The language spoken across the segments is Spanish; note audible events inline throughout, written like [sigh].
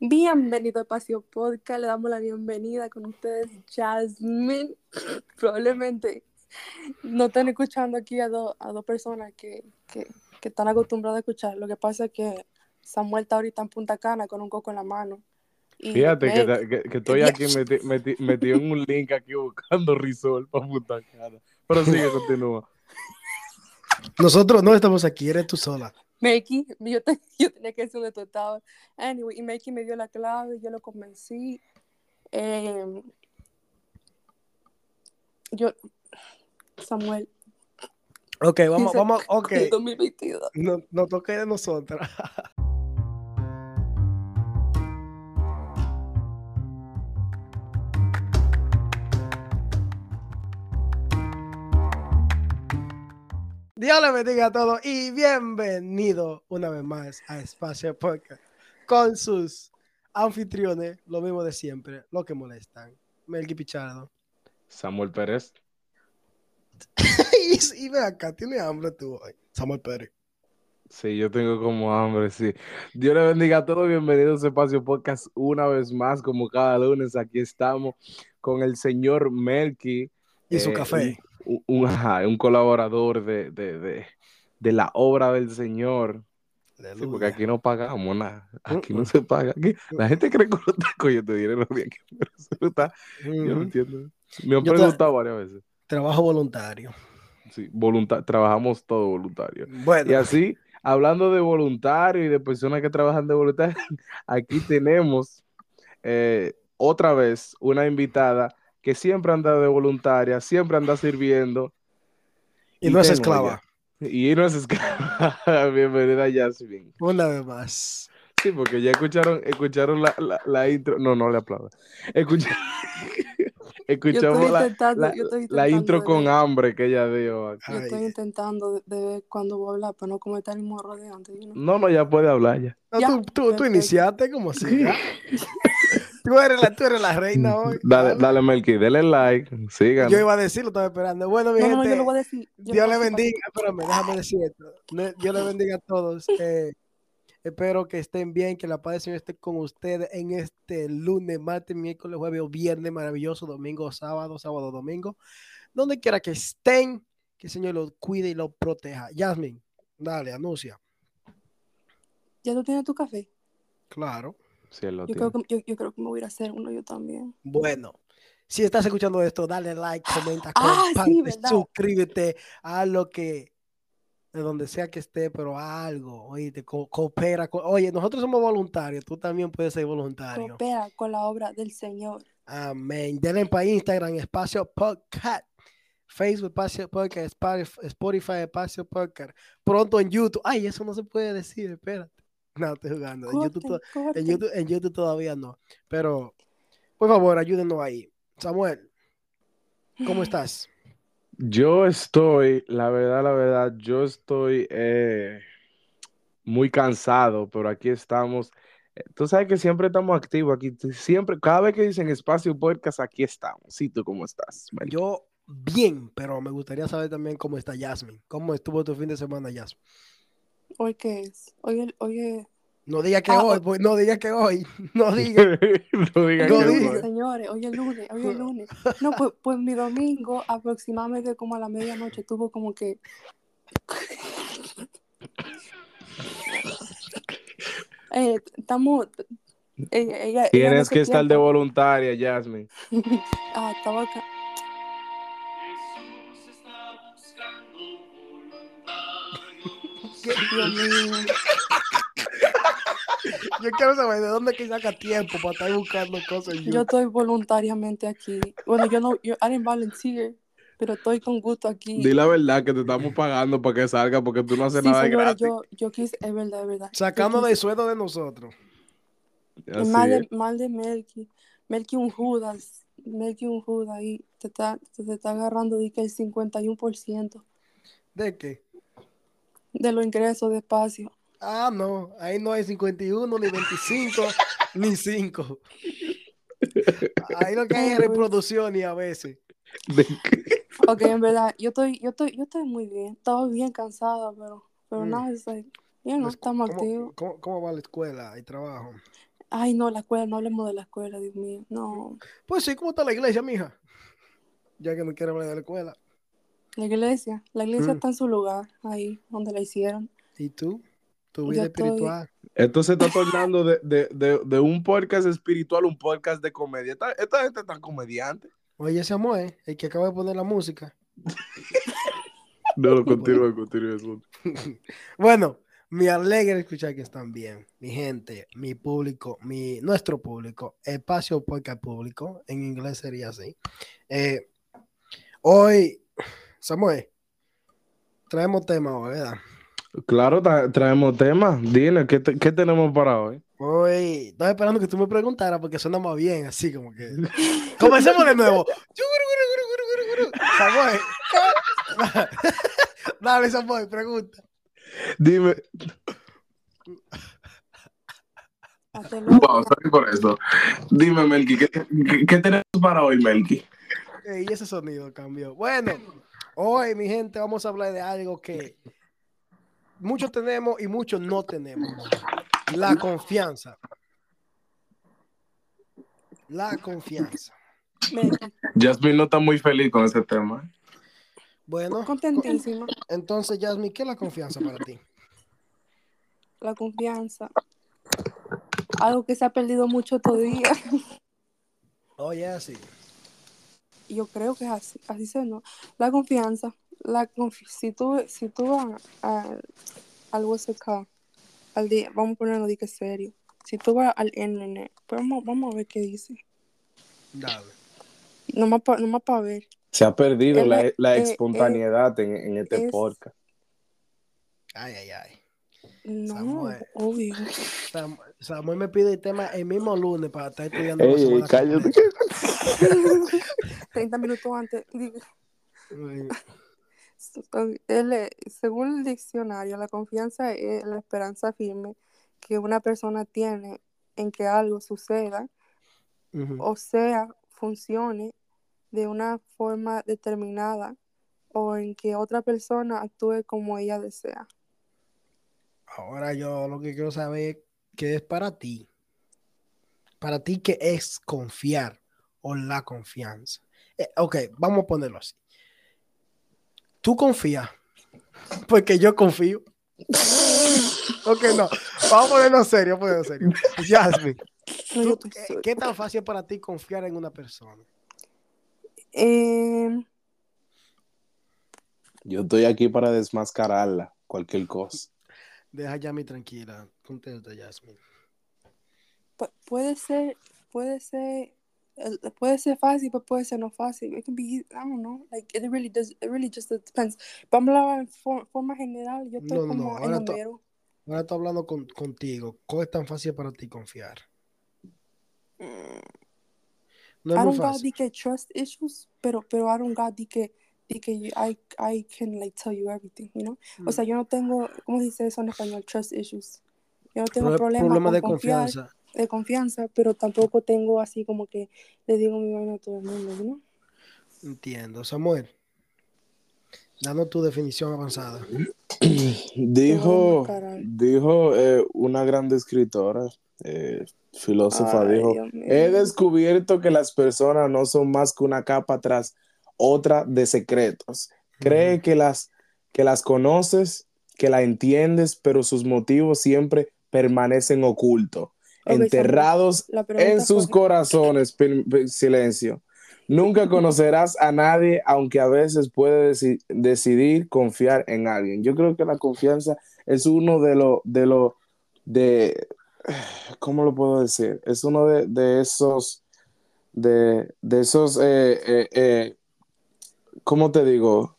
Bienvenido a Espacio Podcast, le damos la bienvenida con ustedes, Jasmine. [clears throat] Probablemente no están escuchando aquí a, dos a dos personas que, que, que están acostumbradas a escuchar. Lo que pasa es que Samuel está ahorita en Punta Cana con un coco en la mano. Y Fíjate que, Meg- que- que estoy [laughs] aquí meti- meti- metido en un link aquí buscando risol para Punta Cana. Pero sigue, continúa. Nosotros no estamos aquí, eres tú sola. Makey, yo, te- [laughs] yo tenía que decir dónde tú estabas. Anyway, y Makey me dio la clave, yo lo convencí. Eh, yo, Samuel, Ok, vamos, dice vamos, [laughs] ok. que 2022. No, no toque de nosotras. [laughs] Dios le bendiga a todos y bienvenido una vez más a Espacio Podcast con sus anfitriones, lo mismo de siempre, lo que molestan. Melqui Pichardo. Samuel Pérez. [laughs] y, y ve acá, tiene hambre tú hoy. Samuel Pérez. Sí, yo tengo como hambre, sí. Dios le bendiga a todos. Bienvenidos a Espacio Podcast una vez más, como cada lunes. Aquí estamos con el señor Melky. Y su eh, café. Un, un- ajá, un colaborador de, de, de, de la obra del Señor. Sí, porque aquí no pagamos nada. Aquí no Mm-mm. se paga. Aquí, la gente cree que uno está cogiendo dinero de aquí, pero eso no está. Yo no Ujú. entiendo. Me han Yo preguntado varias veces. Trabajo voluntario. Sí, trabajamos todo voluntario. Bueno, Y así, hablando de voluntario y de personas que trabajan de voluntario, [laughs] aquí tenemos eh, otra vez una invitada que siempre anda de voluntaria, siempre anda sirviendo. y no es esclava. Y no es esclava. [laughs] Bienvenida, Jasmine. Una vez más. Sí, porque ya escucharon, escucharon la, la, la intro. No, no le [laughs] Yo estoy Escuchamos la, la- intro de con hambre que ella dio. aquí. Yo estoy intentando de, de ver cuándo voy a hablar para no cometer el mismo error de antes. No, no, ya puede hablar ya. No, Ya, tú, tú, tú iniciaste como si. [laughs] tú, eres la, tú eres la reina hoy. Dale, ¿sabes? dale, Melky, denle like, sigan. Yo iba a decir, lo estaba esperando. Bueno, mi No, no, no, gente, yo lo voy a decir. yo Dios le bendiga. Espérame, déjame decir esto. Dios le bendiga a todos. Eh, espero que estén bien, que la paz del Señor esté con ustedes en este lunes, martes, miércoles, jueves o viernes maravilloso, domingo, sábado, sábado, domingo. Donde quiera que estén, que el Señor los cuide y los proteja. Yasmin, dale, anuncia. ¿Ya tú tienes tu café? Claro. Sí, él lo Yo creo, que, yo, yo creo que me voy a ir a hacer uno yo también. Bueno, si estás escuchando esto, dale like, comenta, Ah, suscríbete a lo que, de donde sea que esté, pero a algo, co- coopera. co- Oye, nosotros somos voluntarios, tú también puedes ser voluntario. Coopera con la obra del Señor. Amén. Denle para Instagram, Espacio Podcast. Facebook, Espacio Podcast. Spotify- Spotify, Espacio Podcast. Pronto en YouTube. Ay, eso no se puede decir, espérate. No, estoy jugando. En YouTube, en. YouTube, en YouTube todavía no. Pero, por favor, ayúdenos ahí. Samuel, ¿cómo estás? Yo estoy, la verdad, la verdad, yo estoy eh, muy cansado, pero aquí estamos. Eh, Tú sabes que siempre estamos activos aquí, siempre, cada vez que dicen espacio podcast, aquí estamos. ¿Sí tú cómo estás? Yo bien, pero me gustaría saber también cómo está Jasmine. ¿Cómo estuvo tu fin de semana, Jasmine? ¿Hoy qué es? Hoy, el- hoy es... No diga que Ah, hoy, hoy- pues, no diga que hoy, [laughs] [laughs] no diga. no digan No Hoy es que diga. lunes, señores, hoy es lunes, hoy es lunes. [laughs] No, pues, pues mi domingo, aproximadamente como a la medianoche, tuvo como que. Eh, estamos. eh, Tienes que estar de voluntaria, Jasmine. Ah, estaba acá. Dios mío. [laughs] Yo quiero saber de dónde que saca tiempo para estar buscando cosas Yo estoy voluntariamente aquí. Bueno, yo no, yo, I didn't volunteer, pero estoy con gusto aquí. Di la verdad que te estamos pagando para que salga porque tú no haces Sí, nada de señores, gratis. yo, yo quise, es verdad, es verdad. Yo Sacando del sueldo de nosotros. Mal, de, mal de Melky. Melky un Judas. Melky un Judas ahí. Te está, te, te está agarrando de que el 51% ¿De qué? De los ingresos de espacio. Ah, no, ahí no hay 51, ni 25, [laughs] ni 5. Ahí lo que hay es reproducción y a veces. [laughs] Ok, en verdad, yo estoy, yo estoy, yo estoy muy bien. Estaba bien cansada, pero, pero Mm. nada, es know, Pues, estamos ¿Cómo, activos. cómo, cómo va la escuela y trabajo? Ay, no, la escuela, no hablemos de la escuela, Dios mío. No. Pues sí, ¿cómo está la iglesia, mija? Ya que no quiere hablar de la escuela. La iglesia, la iglesia Mm. está en su lugar, ahí, donde la hicieron. ¿Y tú? Tu Yo vida estoy- espiritual. Esto se está tornando de, de, de, de un podcast espiritual un podcast de comedia. Esta, esta gente tan comediante. Oye, ese amor, ¿eh? el que acaba de poner la música. No, no, continúa, continúa. eso. [laughs] Bueno, me alegra escuchar que están bien. Mi gente, mi público, mi, nuestro público, espacio podcast público, en inglés sería así. Eh, hoy, Samuel, traemos tema hoy, ¿verdad? Claro, tra- traemos temas. Dile, ¿qué, te- ¿qué tenemos para hoy? Hoy, estaba esperando que tú me preguntaras porque suena más bien, así como que. Comencemos de nuevo. Samuel. [laughs] Dale, Samuel, pregunta. Dime. Wow, sorry por eso. Dime, Melqui, ¿qué, qué, qué tenemos para hoy, Melqui? Ey, ese sonido cambió. Bueno, hoy, mi gente, vamos a hablar de algo que muchos tenemos y muchos no tenemos. La confianza. La confianza. [laughs] Jasmine no está muy feliz con ese tema. Bueno, contentísima. entonces, Jasmine, ¿qué es la confianza para ti? La confianza. Algo que se ha perdido mucho todavía. Oye, así. Yo creo que es así, así se no. La confianza. La confi- si tú, si tú vas a- al USK, al día, vamos a ponerlo de que serio. Si tú vas al internet, pues vamos, vamos a ver qué dice. Dale. Nomás para nomás pa ver. Se ha perdido la, la- la eh, espontaneidad en, en este es- podcast. Ay, ay, ay. No, Samuel. obvio. Sam- Samuel me pide el tema el mismo lunes para estar estudiando. Ey, la ey, semana cállate. completa. [laughs] 30 minutos antes. Según el diccionario, la confianza es la esperanza firme que una persona tiene en que algo suceda, o sea, funcione de una forma determinada o en que otra persona actúe como ella desea. Ahora yo lo que quiero saber qué es para ti. Para ti, ¿qué es confiar o la confianza? Eh, ok, vamos a ponerlo así. Tú confías, [laughs] porque yo confío. [laughs] ok, no, vamos a ponerlo serio, vamos a ponerlo serio. Jasmine, [laughs] No, ¿tú- yo estoy qué, qué tan fácil es para ti confiar en una persona? Eh, Yo estoy aquí para desmascararla, cualquier cosa. Deja a Yami tranquila. Contesta, Jasmine. pu- puede ser, puede ser, puede ser fácil, pero puede ser no fácil. It can be, I don't know, like it really does, it really just depends. Vamos a hablar en for- forma general. Yo estoy No, no, no, como en ahora el to-. Ahora estoy hablando con- contigo. ¿Cómo es tan fácil para ti confiar? Mm, No I es muy don't got fácil. que trust issues, pero, pero I don't got que, the que you- I, I can like tell you everything, you know? O sea, yo no tengo, ¿cómo se dice eso en español? Trust issues. Yo no tengo Pro- problema, problema con de confiar, confianza. de confianza, pero tampoco tengo así como que le digo mi vaina a todo el mundo, know? Entiendo. Samuel, dando tu definición avanzada. [clears throat] Dijo, dijo eh, una gran escritora, eh, filósofa, Ay, dijo, he descubierto que las personas no son más que una capa tras otra de secretos. Cree que las, que las conoces, que la entiendes, pero sus motivos siempre permanecen ocultos, enterrados en sus fue- corazones. Silencio. Nunca conocerás a nadie, aunque a veces puede deci- decidir confiar en alguien. Yo creo que la confianza es uno de los, de los, de, ¿cómo lo puedo decir? Es uno de, de esos, de, de esos, eh, eh, eh, ¿cómo te digo?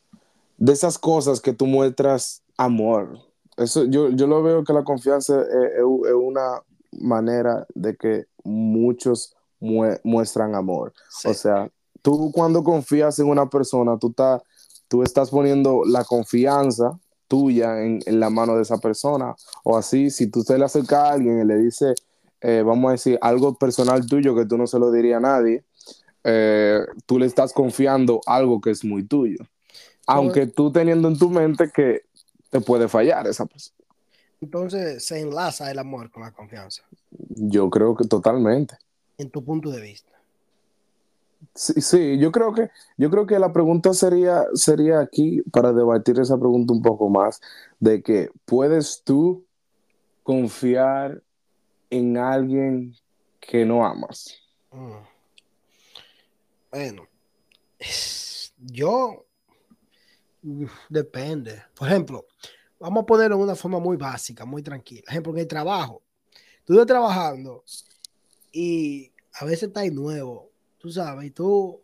De esas cosas que tú muestras amor. Eso, yo, yo lo veo que la confianza es, es- es una manera de que muchos mue- muestran amor. Sí. O sea, tú cuando confías en una persona, tú, estás tú estás poniendo la confianza tuya en, en la mano de esa persona. O así, si tú te le acercas a alguien y le dices, eh, vamos a decir, algo personal tuyo que tú no se lo dirías a nadie, eh, tú le estás confiando algo que es muy tuyo. Aunque tú teniendo en tu mente que te puede fallar esa persona. entonces se enlaza el amor con la confianza, Yo creo que totalmente. en tu punto de vista. Sí, sí, yo creo que, yo creo que la pregunta sería, sería aquí para debatir esa pregunta un poco más, de que puedes tú confiar en alguien que no amas. Mm. Bueno, es- yo depende. Por ejemplo, vamos a ponerlo de una forma muy básica, muy tranquila. Ejemplo, en el trabajo. Tú estás trabajando y a veces estás nuevo, tú sabes, y tú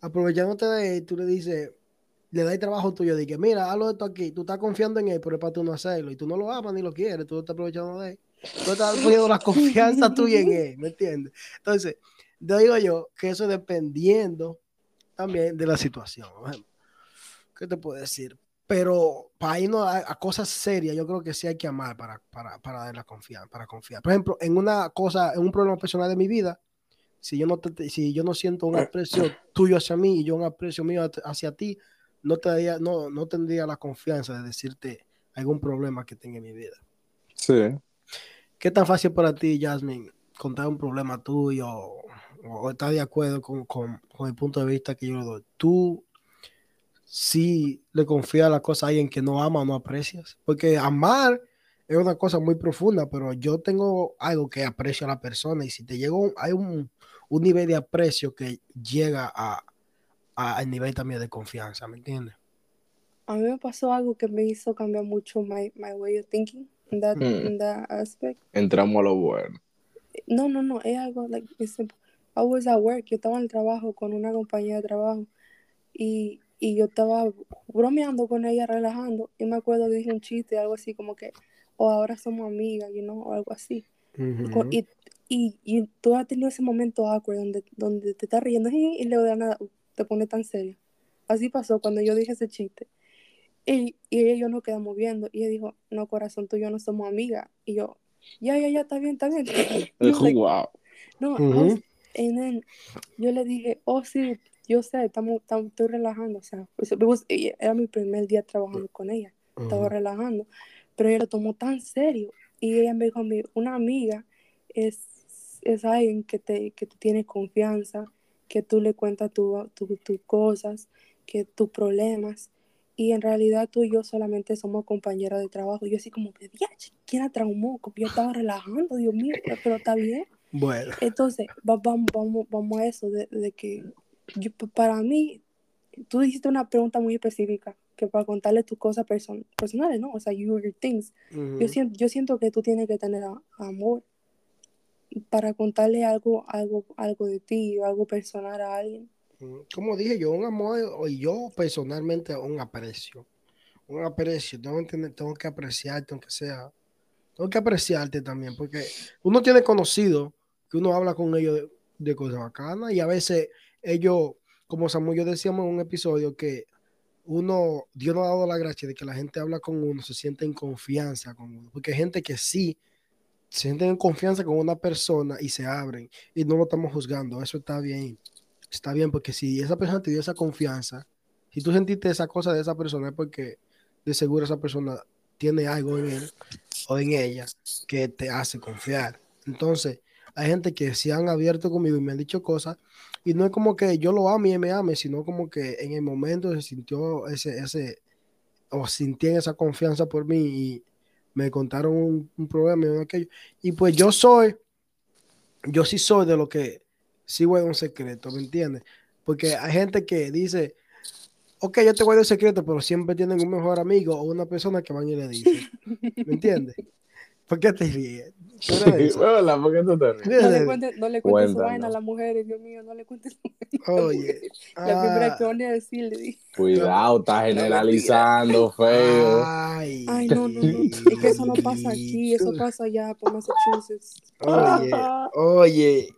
aprovechándote de él, tú le dices, le das el trabajo tuyo, de que mira, hazlo esto aquí, tú estás confiando en él, pero es para tú no hacerlo, y tú no lo amas ni lo quieres, tú lo estás aprovechando de él. Tú estás poniendo la [laughs] confianza tuya en él, ¿me entiendes? Entonces, digo yo que eso dependiendo también de la situación. ¿Qué te puedo decir? Pero para irnos a, a cosas serias, yo creo que sí hay que amar para, para, para dar la confianza, para confiar. Por ejemplo, en una cosa, en un problema personal de mi vida, si yo no, te- si yo no siento un aprecio tuyo hacia mí y yo un aprecio mío hacia- hacia ti, no, te daría- no, no tendría la confianza de decirte algún problema que tenga en mi vida. Sí. ¿Qué tan fácil para ti, Jasmine, contar un problema tuyo o, estar de acuerdo con, con- con el punto de vista que yo le doy? ¿Tú sí le confías la cosa a alguien que no ama o no aprecias? Porque amar es una cosa muy profunda, pero yo tengo algo que aprecio a la persona y si te llega un, hay un, un nivel de aprecio que llega a, a- al nivel también de confianza, ¿me entiendes? A mí me pasó algo que me hizo cambiar mucho my, my way of thinking in that, Mm. in that aspect. Entramos a lo bueno. No, no, no, es algo like it's simple. I was at work, yo estaba en el trabajo con una compañía de trabajo y, y yo estaba bromeando con ella, relajando y me acuerdo que dije un chiste, algo así como que, o ahora somos amigas, you know, o algo así. Co- Ujú. Y, y, y tú has tenido ese momento awkward donde, donde te estás riendo y luego de nada uh, te pone tan serio. Así pasó cuando yo dije ese chiste. Y, y ella y yo nos quedamos viendo y ella dijo, no, corazón, tú y yo no somos amigas. Y yo, ya, ya, ya, está bien, está bien. Y like, wow. no, Ujú. I was- and then yo le dije, oh, sí, yo sé, estamos, estoy relajando. O sea, pues, era mi primer día trabajando con ella estaba relajando, pero ella lo tomó tan serio y ella me dijo a mí, una amiga es, es alguien que te, que tú tienes confianza, que tú le cuentas tu- tu- tus cosas, que tus problemas y en realidad tú y yo solamente somos compañeras de trabajo. Yo así como que, "Diache, ¿quién la traumó? Yo estaba relajando, Dios mío, pero está bien. Bueno. Entonces, va- vamos, vamos, vamos a eso, de, de que yo, para mí, tú dijiste una pregunta muy específica, que para contarle tus cosas person- personales, ¿no? O sea, you, your things. Yo, siento, yo siento que tú tienes que tener amor para contarle algo, algo, algo de ti o algo personal a alguien. Como dije yo, un amor, o yo personalmente un aprecio, un aprecio, tengo que, tengo que apreciarte, aunque sea, tengo que apreciarte también, porque uno tiene conocido uno habla con ellos de, cosas bacanas y a veces ellos, como Samuel yo decíamos en un episodio, que uno, Dios nos ha dado la gracia de que la gente habla con uno, se siente en confianza con uno, porque hay gente que sí se sienten en confianza con una persona y se abren y no lo estamos juzgando, eso está bien. Está bien, porque si esa persona te dio esa confianza, si tú sentiste esa cosa de esa persona, es porque de seguro esa persona tiene algo en él o en ella que te hace confiar. Entonces, hay gente que se han abierto conmigo y me han dicho cosas, y no es como que yo lo ame y me ame, sino como que en el momento se sintió ese, ese, o sintieron esa confianza por mí y me contaron un, problema y aquello. Y pues yo soy, yo sí soy de lo que sí guardo un secreto, ¿me entiendes? Porque hay gente que dice, ok, yo te guardo el secreto, pero siempre tienen un mejor amigo o una persona que van y le dice, ¿me entiendes? [laughs] ¿Por qué te ríes? Hola, ¿por qué tú te ríes? No le cuentes, no le cuentes su vaina a las mujeres, Dios mío, no le cuentes su Oye, La primera ah, que van a decir, le dije, Cuidado, está generalizando, feo. ay, ay, no, no, no, es que eso no pasa aquí, eso pasa allá por Massachusetts. Oye, [laughs] oye,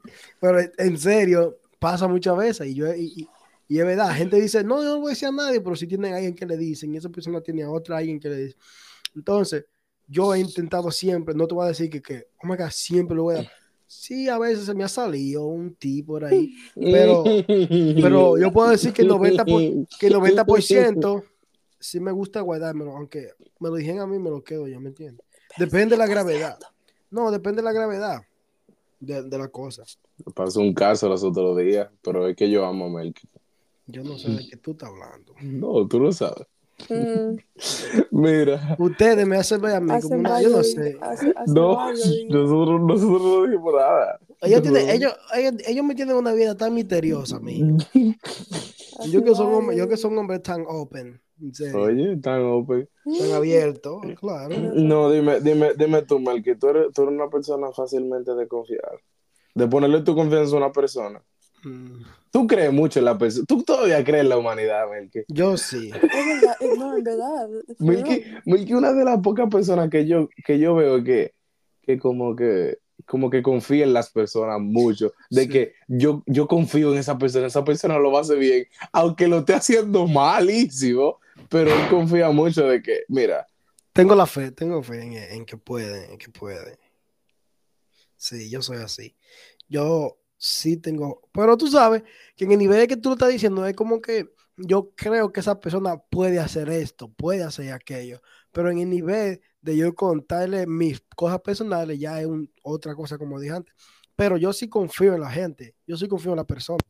pero en serio, pasa muchas veces y yo y, y- y es verdad, gente dice, no, yo no voy a decir a nadie, pero si tienen a alguien que le dicen, y esa persona tiene a otra alguien que le dice. Entonces, yo he intentado siempre, no te voy a decir que, que oh my God, siempre lo voy a... Sí, a veces se me ha salido un tipo por ahí, pero, pero yo puedo decir que el 90%, por- que el 90% sí me gusta guardármelo, aunque me lo dijeron a mí, me lo quedo yo, ¿me entiendes? Depende de la gravedad. No, depende de la gravedad de, de la cosa. Me pasó un caso los otros días, pero es que yo amo a Melky. Yo no sé de qué tú estás hablando. No, tú lo sabes. Mm, Mira. Ustedes me hacen ver a mí como una, yo no sé. hace- hace No, nosotros, nosotros no dijimos nada. Ellos, tienen, ellos, ellos, ellos me tienen una vida tan misteriosa a mí. [laughs] Yo que son hombres, yo que son hombres tan open, Oye, tan open. tan abiertos, claro. No, dime, dime, dime tú, Melky, tú eres, tú eres una persona fácilmente de confiar. De ponerle tu confianza a una persona. Mm, Tú crees mucho en la persona. Tú todavía crees en la humanidad, Melky. Yo sí. Es verdad, no, en verdad. [laughs] real. Milky, una de las pocas personas que yo, que yo veo que, que como que como que confía en las personas mucho, de Sí. que yo, yo confío en esa persona, esa persona lo va a hacer bien, aunque lo esté haciendo malísimo, pero él confía mucho de que, mira, Tengo la fe, tengo fe en, en que puede, en que puede. Sí, yo soy así. Yo sí tengo, pero tú sabes que en el nivel que tú lo estás diciendo es como que yo creo que esa persona puede hacer esto, puede hacer aquello, pero en el nivel de yo contarle mis cosas personales ya es otra cosa como dije antes. Pero yo sí confío en la gente, yo sí confío en la persona.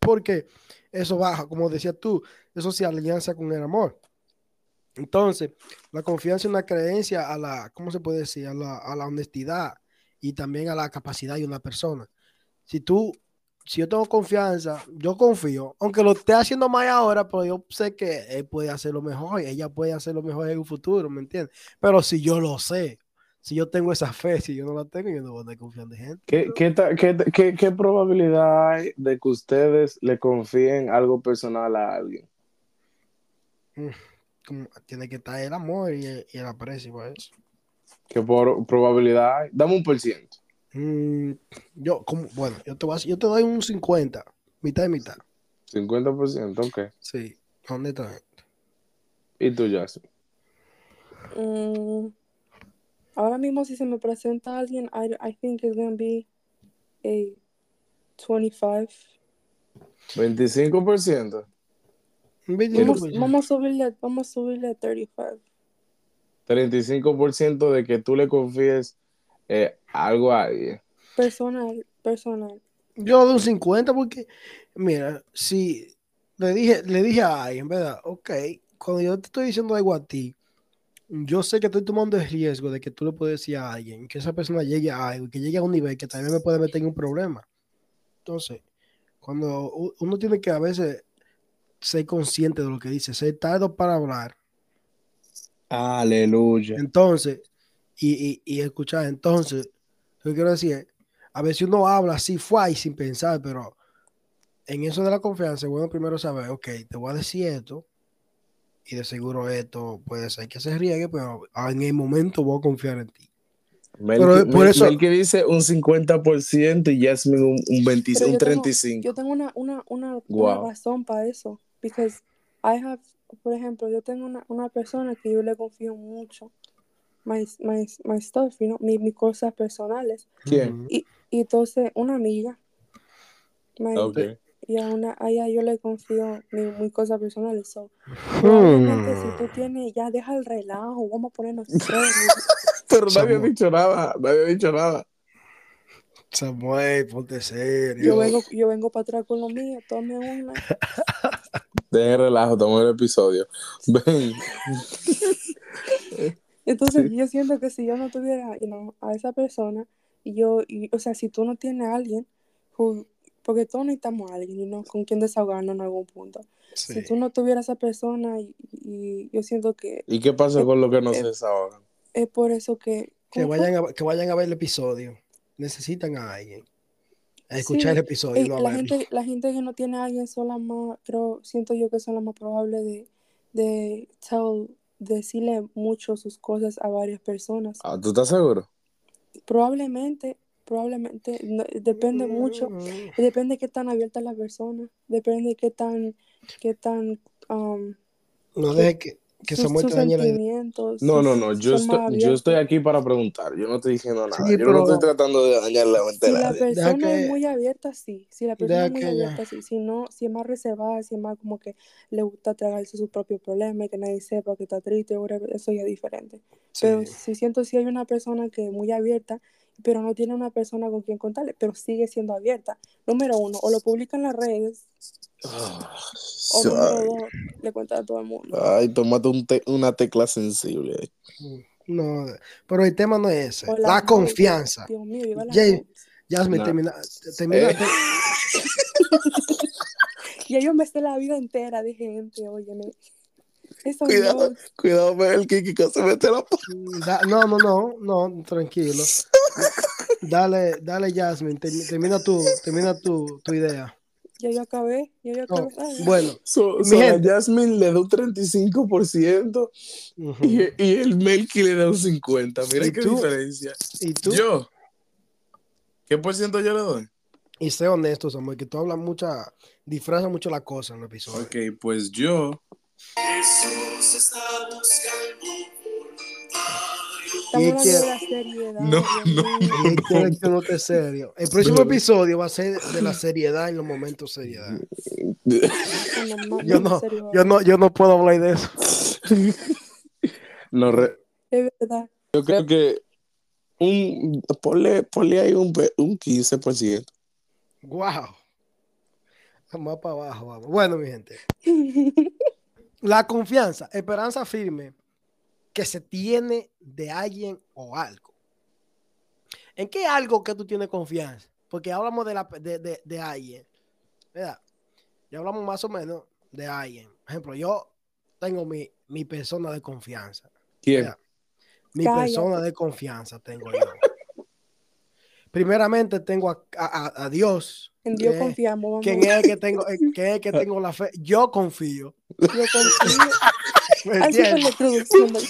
Porque eso baja, como decías tú, eso se alianza con el amor. Entonces, la confianza es una creencia a la, ¿cómo se puede decir? A la, a la honestidad y también a la capacidad de una persona. Si tú, si yo tengo confianza, yo confío, aunque lo esté haciendo mal ahora, pero yo sé que él puede hacerlo mejor y ella puede hacerlo mejor en un futuro, ¿me entiendes? Pero si yo lo sé, si yo tengo esa fe, si yo no la tengo, yo no voy a estar confiando en gente. ¿qué, qué, ta- qué- qué- qué probabilidad hay de que ustedes le confíen algo personal a alguien? Como, tiene que estar el amor y el, y el aprecio para eso. ¿Qué por, probabilidad hay? Dame un por ciento. Mm, yo, como, bueno, yo te, voy a- yo te doy un 50, mitad y mitad. 50%, ok. Sí, honestamente. ¿Y tú, Jasmine? Mm, ahora mismo si se me presenta alguien, I, I think it's gonna be a 25. 25%. Un Vamos, 25%. vamos a subirle, vamos a subirle a 35. 35% de que tú le confíes eh, algo a alguien. Personal, personal. Yo doy un 50 porque, mira, si le dije, le dije a alguien, ¿verdad? Ok, cuando yo te estoy diciendo algo a ti, yo sé que estoy tomando el riesgo de que tú le puedes decir a alguien, que esa persona llegue a algo, que llegue a un nivel que también me puede meter en un problema. Entonces, cuando uno tiene que a veces ser consciente de lo que dice, ser tardo para hablar, Aleluya. Entonces, y, y, y escuchar, entonces, lo que quiero decir a veces uno habla así, fue y sin pensar, pero en eso de la confianza, bueno primero saber, ok, te voy a decir esto, y de seguro esto puede ser que se riegue, pero en el momento voy a confiar en ti. Melky, Pero por Mel- eso- Melky dice un 50% y Jasmine un, un, 20 Pero un yo tengo- 35%. Yo tengo una, una, una, una Wow. razón para eso. Because I have, por ejemplo, yo tengo una, una persona que yo le confío mucho. My, my, my stuff, you know, mi- mis cosas personales. ¿Quién? Y, y entonces, una amiga. my- Ok. Y a, una, a ella yo le confío mi- mis cosas personales. So, Hmm. si tú tienes, ya deja el relajo, vamos a ponernos [laughs] serios. Pero nadie ha dicho nada, nadie ha dicho nada. Samuel, ponte serio. Yo vengo, yo vengo para atrás con lo mío, tome una. Deje relajo, estamos en el episodio. Ven. [laughs] Entonces yo siento que si yo no tuviera, you know, a esa persona, y yo, y- o sea, si tú no tienes a alguien, who- porque todos necesitamos a alguien, you know, con quien desahogarnos en algún punto. Sí. Si tú no tuvieras a esa persona, y, y yo siento que ¿Y qué pasa con lo que no Eh, se desahogan? es por eso que... Que vayan, a, que vayan a ver el episodio. Necesitan a alguien. A escuchar Sí, el episodio. Ey, no a la, verlo. gente, la gente que no tiene a alguien son las más, creo, siento yo que son las más probables de, de tell, decirle mucho sus cosas a varias personas. Ah, ¿Tú estás seguro? Probablemente, probablemente, no- depende mucho, depende de qué tan abierta la persona, depende de qué tan, qué tan, um, No deje que, que sus, Samuel sus te dañe la. No, no, no, yo estoy, yo estoy aquí para preguntar, yo no estoy diciendo nada, Sí, yo no pero- estoy tratando de dañar la mente Si la persona que- es muy abierta, sí. Si la persona Deja es muy que abierta, sí. Si no, si es más reservada, si es más como que le gusta tragarse sus propios problemas y que nadie sepa que está triste, whatever, eso ya es diferente. Pero Sí. si siento si hay una persona que es muy abierta, pero no tiene una persona con quien contarle, pero sigue siendo abierta. Número uno, o lo publica en las redes, Ah, o número dos, le cuenta a todo el mundo. ay, tómate un te- una tecla sensible. No, pero el tema no es ese. La, confianza. Dios mío, viva la Jay- novias. Jasmine, No. termina, termina- Eh. [laughs] Y yo me sé la vida entera de gente, óyeme. Eso Cuidado, no. cuidado, ve el Kiki que se mete la Da- no, no, no, no, tranquilo. [laughs] Dale, dale, Jasmine, termi- termina tu, termina tu, tu idea. Ya yo acabé, ya yo acabé. Bueno, So, a. Jasmine le da un 35% ujú. y, y el Melky le da un 50%. Mira ¿Y qué tú? diferencia. ¿y tú? Yo, ¿qué por ciento yo le doy? Y sé honesto, Samuel, que tú hablas mucha, disfrazas mucho la cosa en el episodio. Ok, pues yo, Estamos Y es hablando que- de la seriedad. No, no, quiere que no te serio. El próximo episodio va a ser de la seriedad en los momentos de seriedad. [laughs] Yo no, yo no, yo no puedo hablar de eso. no re- Es verdad. yo creo que un, ponle, ponle ahí un, un 15%. Wow. Más para abajo, vamos. Bueno, mi gente. [laughs] La confianza, esperanza firme que se tiene de alguien o algo. ¿En qué algo que tú tienes confianza? Porque hablamos de, la, de, de, de alguien. ¿verdad? Ya hablamos más o menos de alguien. Por ejemplo, yo tengo mi, mi persona de confianza. ¿Quién? ¿verdad? Mi Cállate. persona de confianza tengo yo. Primeramente tengo a, a- a- Dios. En Dios que- confiamos. ¿Quién es que tengo, el que tengo la fe? Yo confío. Yo confío. [laughs] ¿Me Así fue la.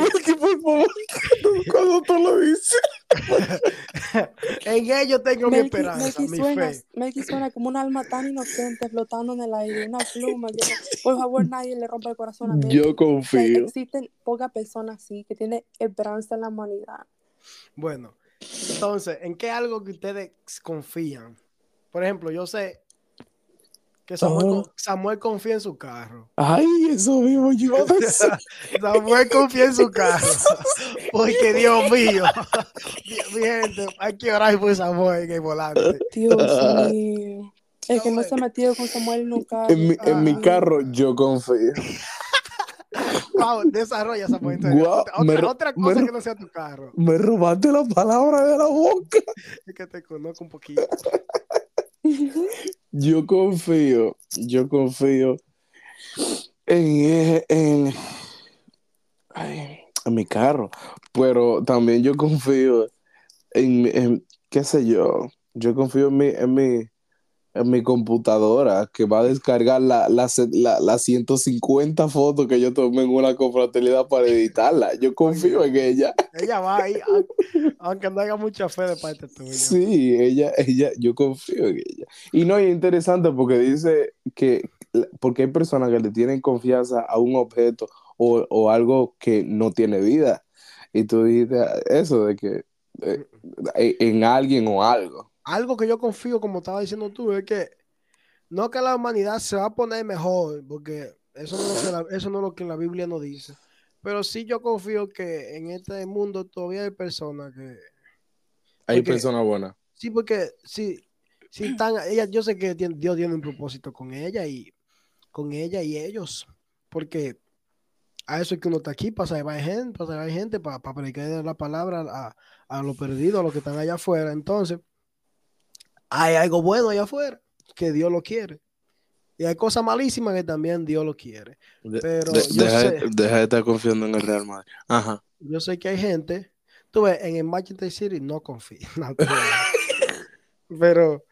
Melky, por favor, cuando tú lo dices. [laughs] En ello tengo mi Melqui- esperanza, mi suena, fe. Melqui suena como un alma tan inocente flotando en el aire, una pluma. Yo por favor, nadie le rompa el corazón a Melqui. Yo O sea, confío. existen pocas personas así que tienen esperanza en la humanidad. Bueno, entonces, ¿en qué algo que ustedes confían? Por ejemplo, yo sé que Samuel, Samuel confía en su carro. Ay, eso mismo yo. [laughs] Samuel confía en su carro. [laughs] Porque Dios mío, mi gente, hay que orar por Samuel en el volante. [laughs] Dios mío. El que no se ha metido con Samuel nunca. En mi, en mi Ah, carro yo confío. Wow, desarrolla Samuel. otra, me otra- me cosa que no sea tu carro. Me robaste la palabra de la boca. Es que te conozco un poquito. Yo confío, yo confío en, ay, en mi carro, pero también yo confío en, en- qué sé yo, yo confío en mi, en mi, en mi computadora que va a descargar la, la, la- las 150 fotos que yo tomé en una confraternidad para editarla. Yo confío en ella. Ella va ahí, aun- aunque no haya mucha fe de parte tuya. Sí, ella, ella, yo confío en ella. Y no, y es interesante porque dice que, porque hay personas que le tienen confianza a un objeto o, o algo que no tiene vida. Y tú dijiste eso de que eh, en alguien o algo. Algo que yo confío, como estaba diciendo tú, es que no que la humanidad se va a poner mejor, porque eso no, es lo que la- eso no es lo que la Biblia nos dice. Pero sí yo confío que en este mundo todavía hay personas que... Hay Porque- personas buenas. Sí, porque si, si están, ella, yo sé que tiene- Dios tiene un propósito con ella y con ella y ellos, porque a eso es que uno está aquí, para salvar gente, para salvar gente, para, para predicar la palabra a, a los perdidos, a los que están allá afuera. Entonces, hay algo bueno allá afuera, que Dios lo quiere. Y hay cosas malísimas que también Dios lo quiere. Pero de- yo deja, sé- deja de estar confiando en el Real Madrid. Ajá. Yo sé que hay gente, tú ves, en el Manchester City no confío. [laughs] no, pero- pero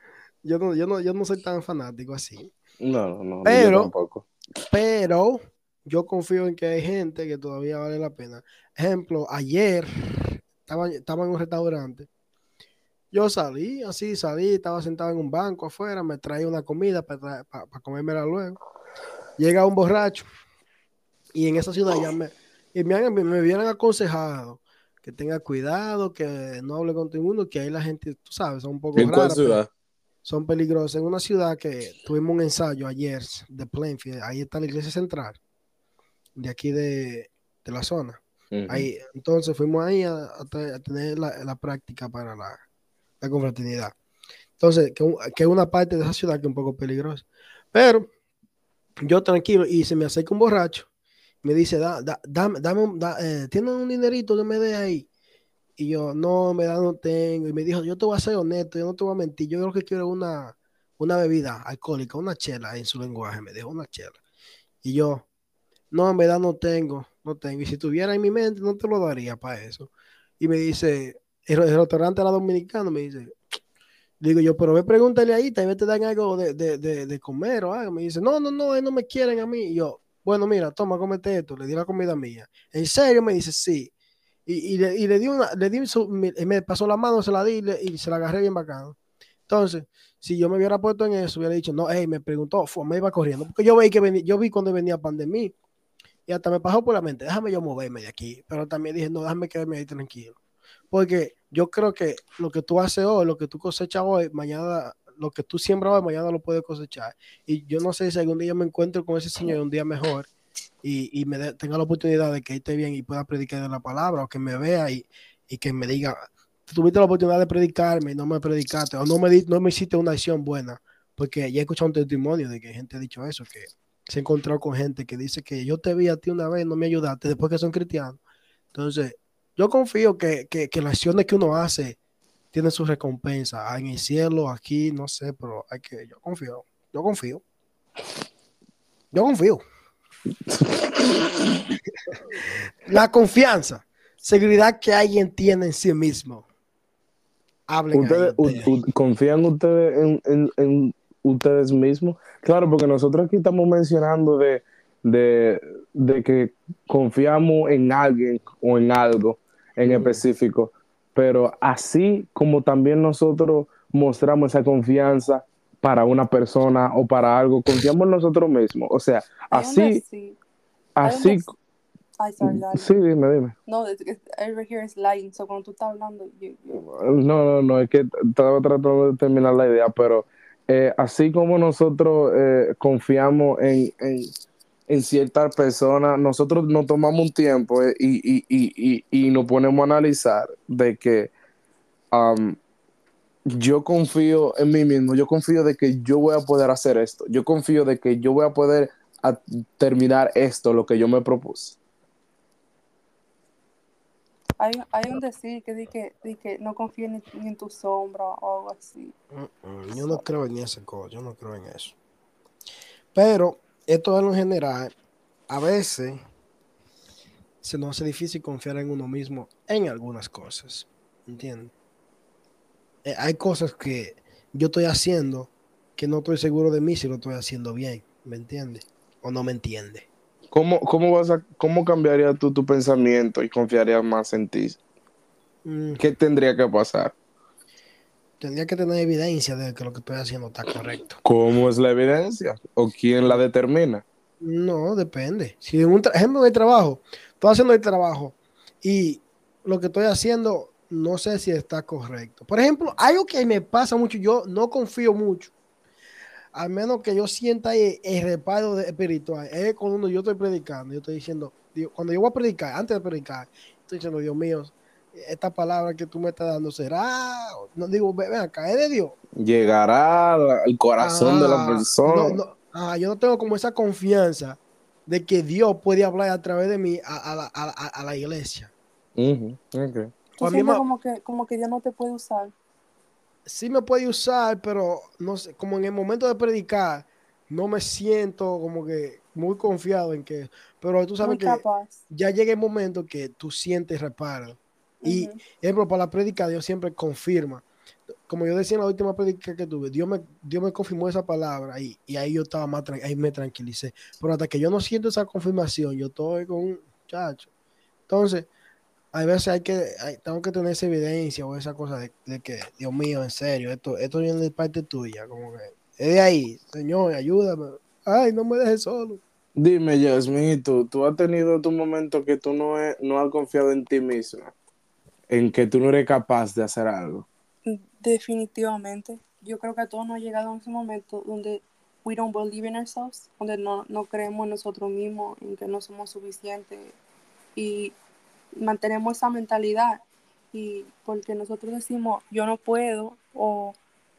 yo no, yo, no, yo no soy tan fanático así. No, no, no. Pero- yo tampoco. Pero yo confío en que hay gente que todavía vale la pena. Ejemplo, ayer estaba, estaba en un restaurante. Yo salí, así salí, estaba sentado en un banco afuera, me traía una comida para, para comérmela luego. Llega un borracho Y en esa ciudad ya me, y me, han- me hubieran aconsejado que tenga cuidado, que no hable con todo el mundo, que ahí la gente, tú sabes, son un poco ¿En cuál ciudad? son peligrosas. En una ciudad que tuvimos un ensayo ayer de Plainfield, ahí está la iglesia central, de aquí de, de la zona. Ahí, entonces fuimos ahí a, a te- a tener la, la práctica para la, la confraternidad. Entonces, que, que una parte de esa ciudad que es un poco peligrosa. Pero yo tranquilo y se me acerca un borracho, me dice, da, da- dame, dame da, eh, ¿tienes un dinerito que me dé ahí? Y yo, no, me da, no tengo. Y me dijo, yo te voy a ser honesto, yo no te voy a mentir, yo lo que quiero una, una bebida alcohólica, una chela en su lenguaje, me dijo una chela. Y yo, no, en verdad no tengo, no tengo. Y si tuviera en mi mente, no te lo daría para eso. Y me dice, el, el restaurante era dominicano, me dice, digo yo, pero ve, pregúntale ahí, tal vez te dan algo de, de, de, comer o algo. Me dice, no, no, no, ellos no me quieren a mí. Y yo, bueno, mira, toma, cómete esto, le di la comida mía. ¿En serio? Me dice, sí. Y, y le, di una, le di su, me, pasó la mano, se la di y, se la agarré bien bacano. Entonces, si yo me hubiera puesto en eso, hubiera dicho, no, hey, me preguntó, fue, me iba corriendo, porque yo vi que venía, yo vi cuando venía pandemia y hasta me pasó por la mente, déjame yo moverme de aquí, pero también dije, no, déjame quedarme ahí tranquilo, porque yo creo que lo que tú haces hoy, lo que tú cosechas hoy, mañana, lo que tú siembras hoy, mañana lo puedes cosechar, y yo no sé si algún día me encuentro con ese señor un día mejor y, y me tenga la oportunidad de que esté bien y pueda predicar la palabra, o que me vea y, y que me diga, tuviste la oportunidad de predicarme y no me predicaste, o no me, di- no me hiciste una acción buena, porque ya he escuchado un testimonio de que gente ha dicho eso, que se ha encontrado con gente que dice que yo te vi a ti una vez, no me ayudaste, después que son cristianos. Entonces, yo confío que, que, que las acciones que uno hace tienen su recompensa, ah, en el cielo, aquí, no sé, pero hay que, yo confío, yo confío. Yo confío. [laughs] La confianza, seguridad que alguien tiene en sí mismo. Hablen Ustedes, ustedes. ¿Confían ustedes en, en- en ustedes mismos? Claro, porque nosotros aquí estamos mencionando de, de, de que confiamos en alguien o en algo en específico, pero así como también nosotros mostramos esa confianza para una persona o para algo, confiamos en nosotros mismos. O sea, así, así, donde- Ay, sorry, dale. sí, dime, dime. No, es que over here is lying. So cuando tú estás hablando, No, no, no, es que estaba tratando de terminar la idea, pero eh, así como nosotros eh, confiamos en, en, en ciertas personas, nosotros nos tomamos un tiempo eh, y, y, y, y, y nos ponemos a analizar de que um, yo confío en mí mismo, yo confío de que yo voy a poder hacer esto, yo confío de que yo voy a poder a- terminar esto, lo que yo me propuse. hay, hay un decir que dice que, di que no confíes ni, ni en tu sombra o algo así. Mm, mm, Yo no creo en esa cosa, yo no creo en eso. Pero esto en lo general, a veces se nos hace difícil confiar en uno mismo en algunas cosas. ¿Entiendes? Eh, hay cosas que yo estoy haciendo que no estoy seguro de mí si lo estoy haciendo bien. ¿Me entiendes? O no me entiende. ¿Cómo, cómo, vas a, ¿Cómo cambiaría tú tu pensamiento y confiarías más en ti? Mm, ¿Qué tendría que pasar? Tendría que tener evidencia de que lo que estoy haciendo está correcto. ¿Cómo es la evidencia? ¿O quién la determina? No, depende. Si en un ejemplo de trabajo, estoy haciendo el trabajo y lo que estoy haciendo no sé si está correcto. Por ejemplo, algo que me pasa mucho, yo no confío mucho, al menos que yo sienta el, el respaldo de- espiritual, es cuando yo estoy predicando, yo estoy diciendo, cuando yo voy a predicar, antes de predicar, estoy diciendo, Dios mío, esta palabra que tú me estás dando será, no digo, ven acá, es de Dios. Llegará al corazón de la Ah, persona. no, no, ah, yo no tengo como esa confianza de que Dios puede hablar a través de mí a, a la, a- a- a la iglesia. Sientes ma- como que, como que Dios no te puede usar. Sí me puede usar, pero no sé, como en el momento de predicar, no me siento como que muy confiado en que, pero tú sabes Muy que capaz. ya llega el momento que tú sientes reparo. Y, ejemplo, para la prédica Dios siempre confirma. Como yo decía en la última prédica que tuve, Dios me, Dios me confirmó esa palabra y, y ahí yo estaba más, ahí me tranquilicé. Pero hasta que yo no siento esa confirmación, yo estoy con un chacho. Entonces, hay veces hay que, hay- tengo que tener esa evidencia o esa cosa de, de que, Dios mío, en serio, esto, esto viene de parte tuya, como que es de ahí, Señor, ayúdame. Ay, no me dejes solo. Dime, Yasmin, ¿y tú, tú has tenido tu momento que tú no, he- no has confiado en ti misma, en que tú no eres capaz de hacer algo. Definitivamente. Yo creo que a todos nos ha llegado en ese momento donde we don't believe in ourselves, donde no, no creemos en nosotros mismos, en que no somos suficientes y mantenemos esa mentalidad y porque nosotros decimos yo no puedo o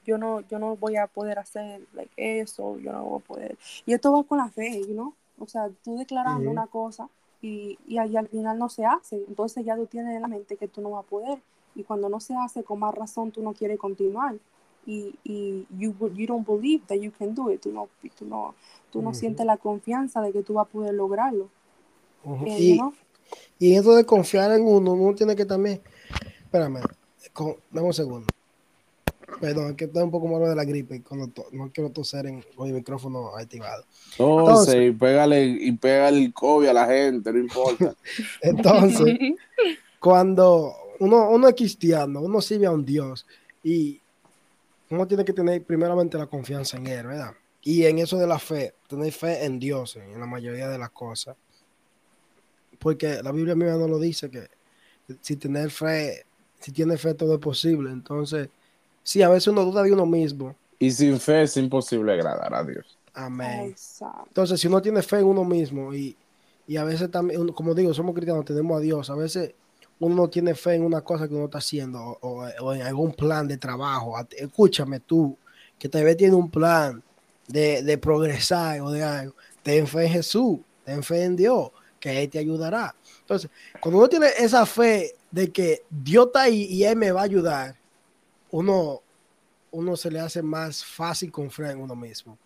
yo no yo no voy a poder hacer like, eso, yo no voy a poder. Y esto va con la fe, know? O sea, tú declarando una cosa y, y ahí al final no se hace, entonces ya tú tienes en la mente que tú no vas a poder. Y cuando no se hace con más razón tú no quieres continuar. Y, y you, you don't believe that you can do it, tú no, tú no, tú no sientes la confianza de que tú vas a poder lograrlo, eh, Y, y eso de confiar en uno, uno tiene que también. Espérame, con- dame un segundo. Perdón, es que estoy un poco malo de la gripe. Cuando no quiero toser en, con el micrófono activado. Entonces, y pégale, y pégale el COVID a la gente, no importa. [laughs] Entonces, cuando uno, uno es cristiano, uno sirve a un Dios y uno tiene que tener primeramente la confianza en Él, ¿verdad? Y en eso de la fe, tener fe en Dios en la mayoría de las cosas. Porque la Biblia misma nos lo dice que si tener fe, si tiene fe todo es posible. Entonces, sí, a veces uno duda de uno mismo. Y sin fe es imposible agradar a Dios. Amén. Exacto. Entonces, si uno tiene fe en uno mismo y, y a veces también, como digo, somos cristianos, tenemos a Dios, a veces uno no tiene fe en una cosa que uno está haciendo o, en algún plan de trabajo. Escúchame tú, que tal vez tiene un plan de, de progresar o de algo. Ten fe en Jesús, ten fe en Dios, que Él te ayudará. Entonces, cuando uno tiene esa fe de que Dios está ahí y Él me va a ayudar, uno, uno se le hace más fácil confiar en uno mismo.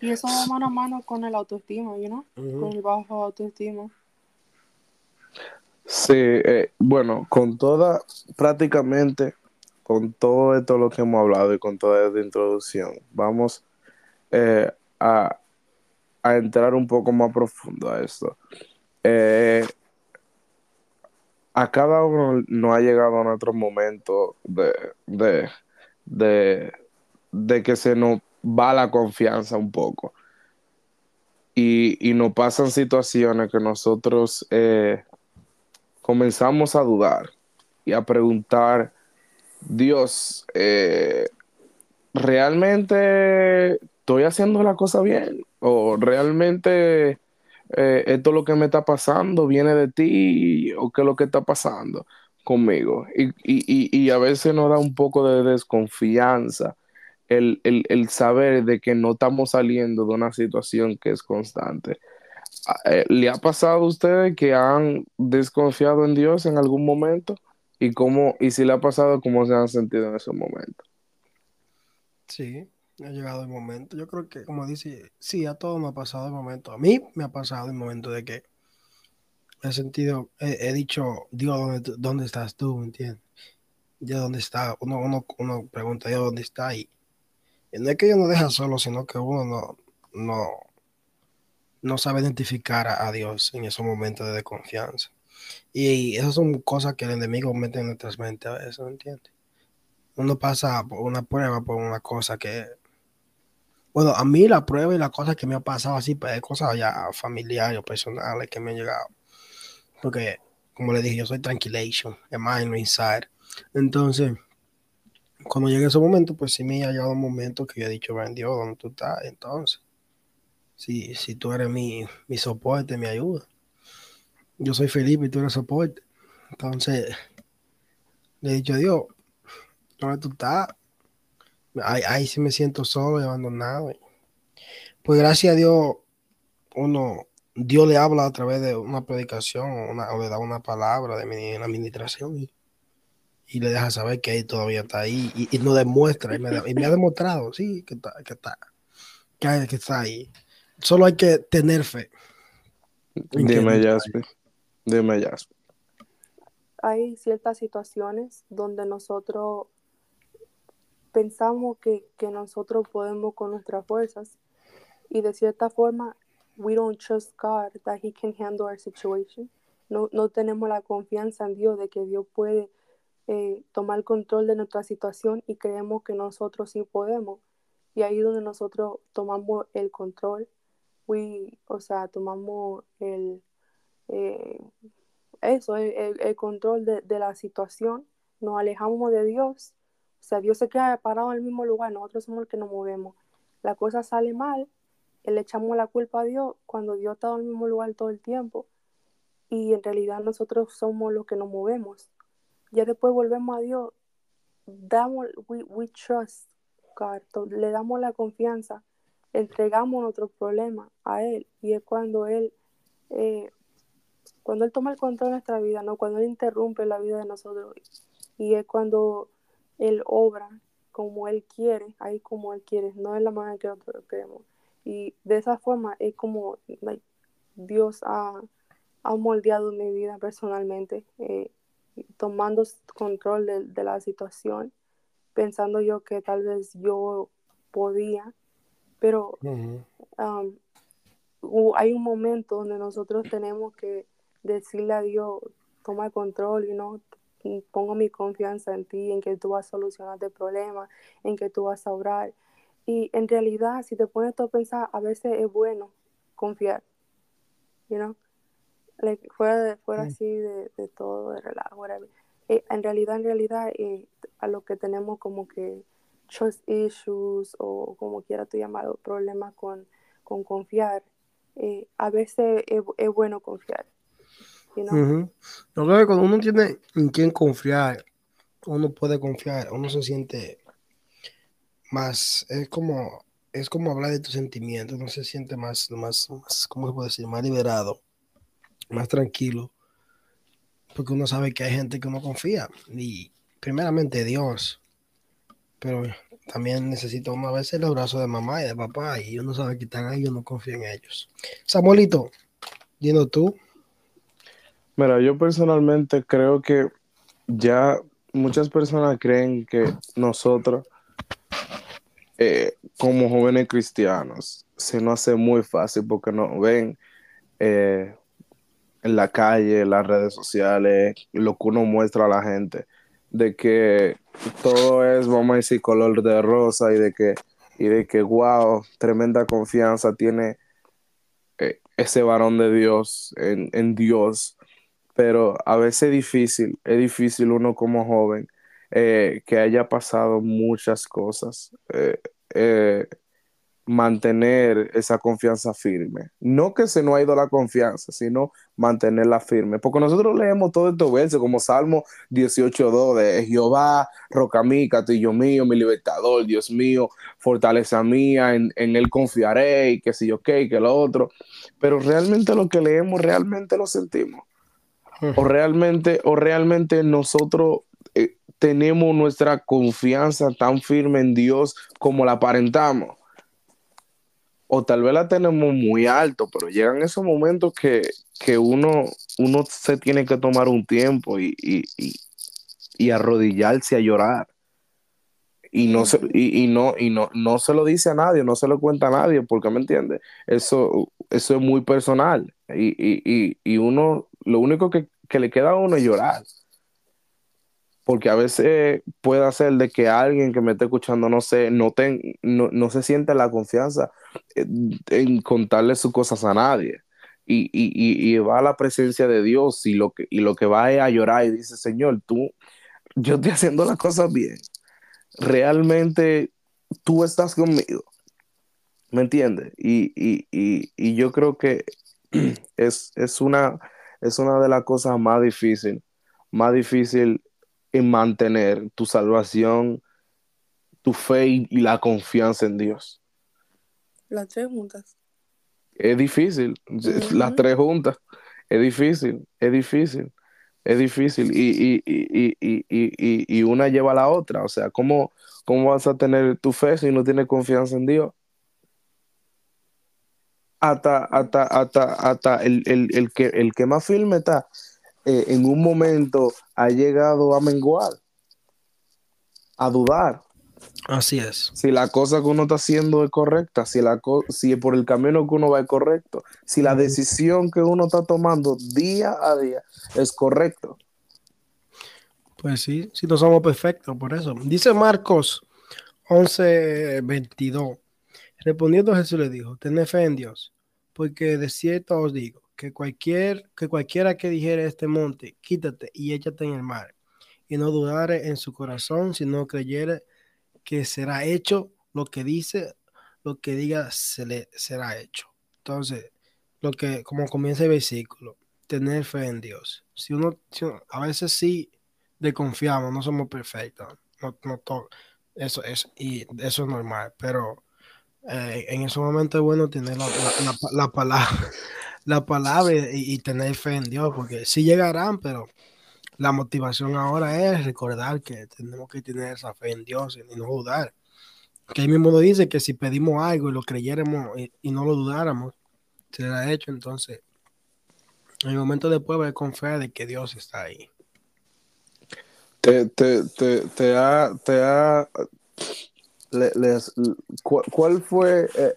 Y eso va mano a mano con el autoestima, you know? Con el bajo autoestima. Sí, eh, bueno, con toda, prácticamente, con todo esto lo que hemos hablado y con toda esta introducción, vamos eh, a, a entrar un poco más profundo a esto. Eh, a cada uno nos ha llegado nuestro momento de, de, de, de que se nos va la confianza un poco. Y, y nos pasan situaciones que nosotros eh, comenzamos a dudar y a preguntar, Dios, eh, ¿realmente estoy haciendo la cosa bien? ¿O realmente eh, esto lo que me está pasando viene de ti? ¿O qué es lo que está pasando conmigo? Y, y, y, y a veces nos da un poco de desconfianza el, el, el saber de que no estamos saliendo de una situación que es constante. Eh, ¿Le ha pasado a ustedes que han desconfiado en Dios en algún momento? ¿Y cómo, y si le ha pasado, cómo se han sentido en ese momento? Sí, ha llegado el momento. Yo creo que, como dice, sí, a todos me ha pasado el momento. A mí me ha pasado el momento de que he sentido, he, dicho, Dios, ¿dónde, ¿dónde estás tú? ¿Me entiendes? ¿dónde está? Uno, uno, uno pregunta, Dios, ¿dónde está? Y, y no es que Dios nos deja solo, sino que uno no, no, no sabe identificar a, a Dios en esos momentos de desconfianza. Y esas son cosas que el enemigo mete en nuestras mentes a veces, ¿me entiendes? Uno pasa por una prueba, por una cosa que, bueno, a mí la prueba y las cosas que me ha pasado así, pues, cosas ya familiares o personales que me han llegado. Porque, como le dije, yo soy tranquilation, lo inside. Entonces, cuando llegue ese momento, pues sí me ha llegado un momento que yo he dicho, ven Dios, ¿dónde tú estás? Entonces, si, si tú eres mi, mi soporte, mi ayuda. Yo soy Felipe y tú eres soporte. Entonces, le he dicho, Dios, ¿dónde tú estás? Ahí, ahí sí me siento solo y abandonado. Pues gracias a Dios, uno, Dios le habla a través de una predicación o, una- o le da una palabra de una administración y, y le deja saber que él todavía está ahí y, y nos demuestra y me, da- y me ha demostrado, sí, que está, que está, que, hay- que está ahí. Solo hay que tener fe. Dime. Jasper. Dime, Jasper. Hay ciertas situaciones donde nosotros pensamos que, que nosotros podemos con nuestras fuerzas y de cierta forma we don't trust God that he can handle our situation. No, no tenemos la confianza en Dios de que Dios puede eh, tomar control de nuestra situación y creemos que nosotros sí podemos. Y ahí es donde nosotros tomamos el control we, o sea, tomamos el, eh, eso, el, el control de, de, la situación, nos alejamos de Dios, sea, Dios se queda parado en el mismo lugar, nosotros somos los que nos movemos. La cosa sale mal, le echamos la culpa a Dios cuando Dios está en el mismo lugar todo el tiempo y en realidad nosotros somos los que nos movemos. Ya después volvemos a Dios, damos, we, we trust le damos la confianza, entregamos nuestros problemas a Él y es cuando Él, eh, cuando Él toma el control de nuestra vida, ¿no? cuando Él interrumpe la vida de nosotros y es cuando Él obra como Él quiere, ahí como Él quiere, no es la manera que nosotros queremos. Y de esa forma es como Dios ha, ha, moldeado mi vida personalmente, eh, tomando control de, de, la situación, pensando yo que tal vez yo podía, pero um, hay un momento donde nosotros tenemos que decirle a Dios, toma el control y no pongo mi confianza en ti, en que tú vas a solucionar el problema, en que tú vas a obrar. Y en realidad, si te pones todo a pensar, a veces es bueno confiar, you know? Like, fuera de, fuera así de, de, todo, de relajo, eh, en realidad, en realidad, eh, a lo que tenemos como que trust issues o como quiera tú llamarlo, problemas con, con confiar, eh, a veces es, es, bueno confiar. You know? uh -huh. Cuando uno tiene en quién confiar, uno puede confiar, uno se siente más, es como, es como hablar de tus sentimientos, uno se siente más, más, más, ¿cómo se puede decir? Más liberado, más tranquilo, porque uno sabe que hay gente que uno confía, y primeramente Dios, pero también necesita uno a veces el abrazo de mamá y de papá, y uno sabe que están ahí y uno confía en ellos. Samuelito, yendo tú. Mira, yo personalmente creo que ya muchas personas creen que nosotros eh, como jóvenes cristianos se nos hace muy fácil porque nos ven eh, en la calle, en las redes sociales, lo que uno muestra a la gente, de que todo es, vamos a decir, color de rosa y de que, y de que wow, tremenda confianza tiene eh, ese varón de Dios en, en, Dios. Pero a veces es difícil, es difícil uno como joven eh, que haya pasado muchas cosas, eh, eh, mantener esa confianza firme. No que se nos ha ido la confianza, sino mantenerla firme. Porque nosotros leemos todo estos versos como Salmo 18.2 de Jehová, roca mí, castillo mío, mi libertador, Dios mío, fortaleza mía, en, en él confiaré, y que si yo qué, que lo otro. Pero realmente lo que leemos, realmente lo sentimos. O realmente, o realmente nosotros eh, tenemos nuestra confianza tan firme en Dios como la aparentamos. O tal vez la tenemos muy alto, pero llegan esos momentos que, que uno, uno se tiene que tomar un tiempo y, y, y, y arrodillarse a llorar. Y no, se, y, no, y no, no se lo dice a nadie, no se lo cuenta a nadie, porque me entiende, eso, eso es muy personal. Y, y uno, lo único que, que le queda a uno es llorar porque a veces puede ser de que alguien que me esté escuchando no no, ten, no, no se siente la confianza en, contarle sus cosas a nadie. Y, y, y, va a la presencia de Dios y lo, que, y lo que va es a llorar y dice, Señor, tú, yo estoy haciendo las cosas bien. Realmente tú estás conmigo. ¿Me entiendes? Y, y, yo creo que [clears throat] es, es, una, es una de las cosas más difíciles, más difícil en mantener tu salvación, tu fe y la confianza en Dios. Las tres juntas. Es difícil, uh -huh. las tres juntas. Es difícil, es difícil, es difícil. Y, y, y, y, y una lleva a la otra. O sea, ¿cómo, ¿cómo vas a tener tu fe si no tienes confianza en Dios? Hasta, hasta, hasta, hasta el, el, el, que, el que más firme está eh, en un momento ha llegado a menguar, a dudar. Así es. Si la cosa que uno está haciendo es correcta, si, la si por el camino que uno va es correcto, si la decisión que uno está tomando día a día es correcto. Pues sí, si no somos perfectos, por eso. Dice Marcos 11, 22. Respondiendo Jesús le dijo, tened fe en Dios. porque de cierto os digo que, cualquier, que cualquiera que dijere este monte, quítate y échate en el mar, y no dudare en su corazón, sino creyere que será hecho lo que dice, lo que diga se le será hecho. Entonces, lo que, como comienza el versículo, tener fe en Dios. Si uno, a veces sí desconfiamos, no somos perfectos, no, no todo, eso es, y eso es normal, pero eh, en ese momento es bueno tener la, la, palabra, la palabra [laughs] y, tener fe en Dios, porque sí llegarán, pero la motivación ahora es recordar que tenemos que tener esa fe en Dios y, no dudar. Que ahí mismo lo dice que si pedimos algo y lo creyéramos y, no lo dudáramos, será hecho. Entonces, en el momento después va a confiar de que Dios está ahí. Te, te, te, te ha, te ha les, ¿cuál, fue eh,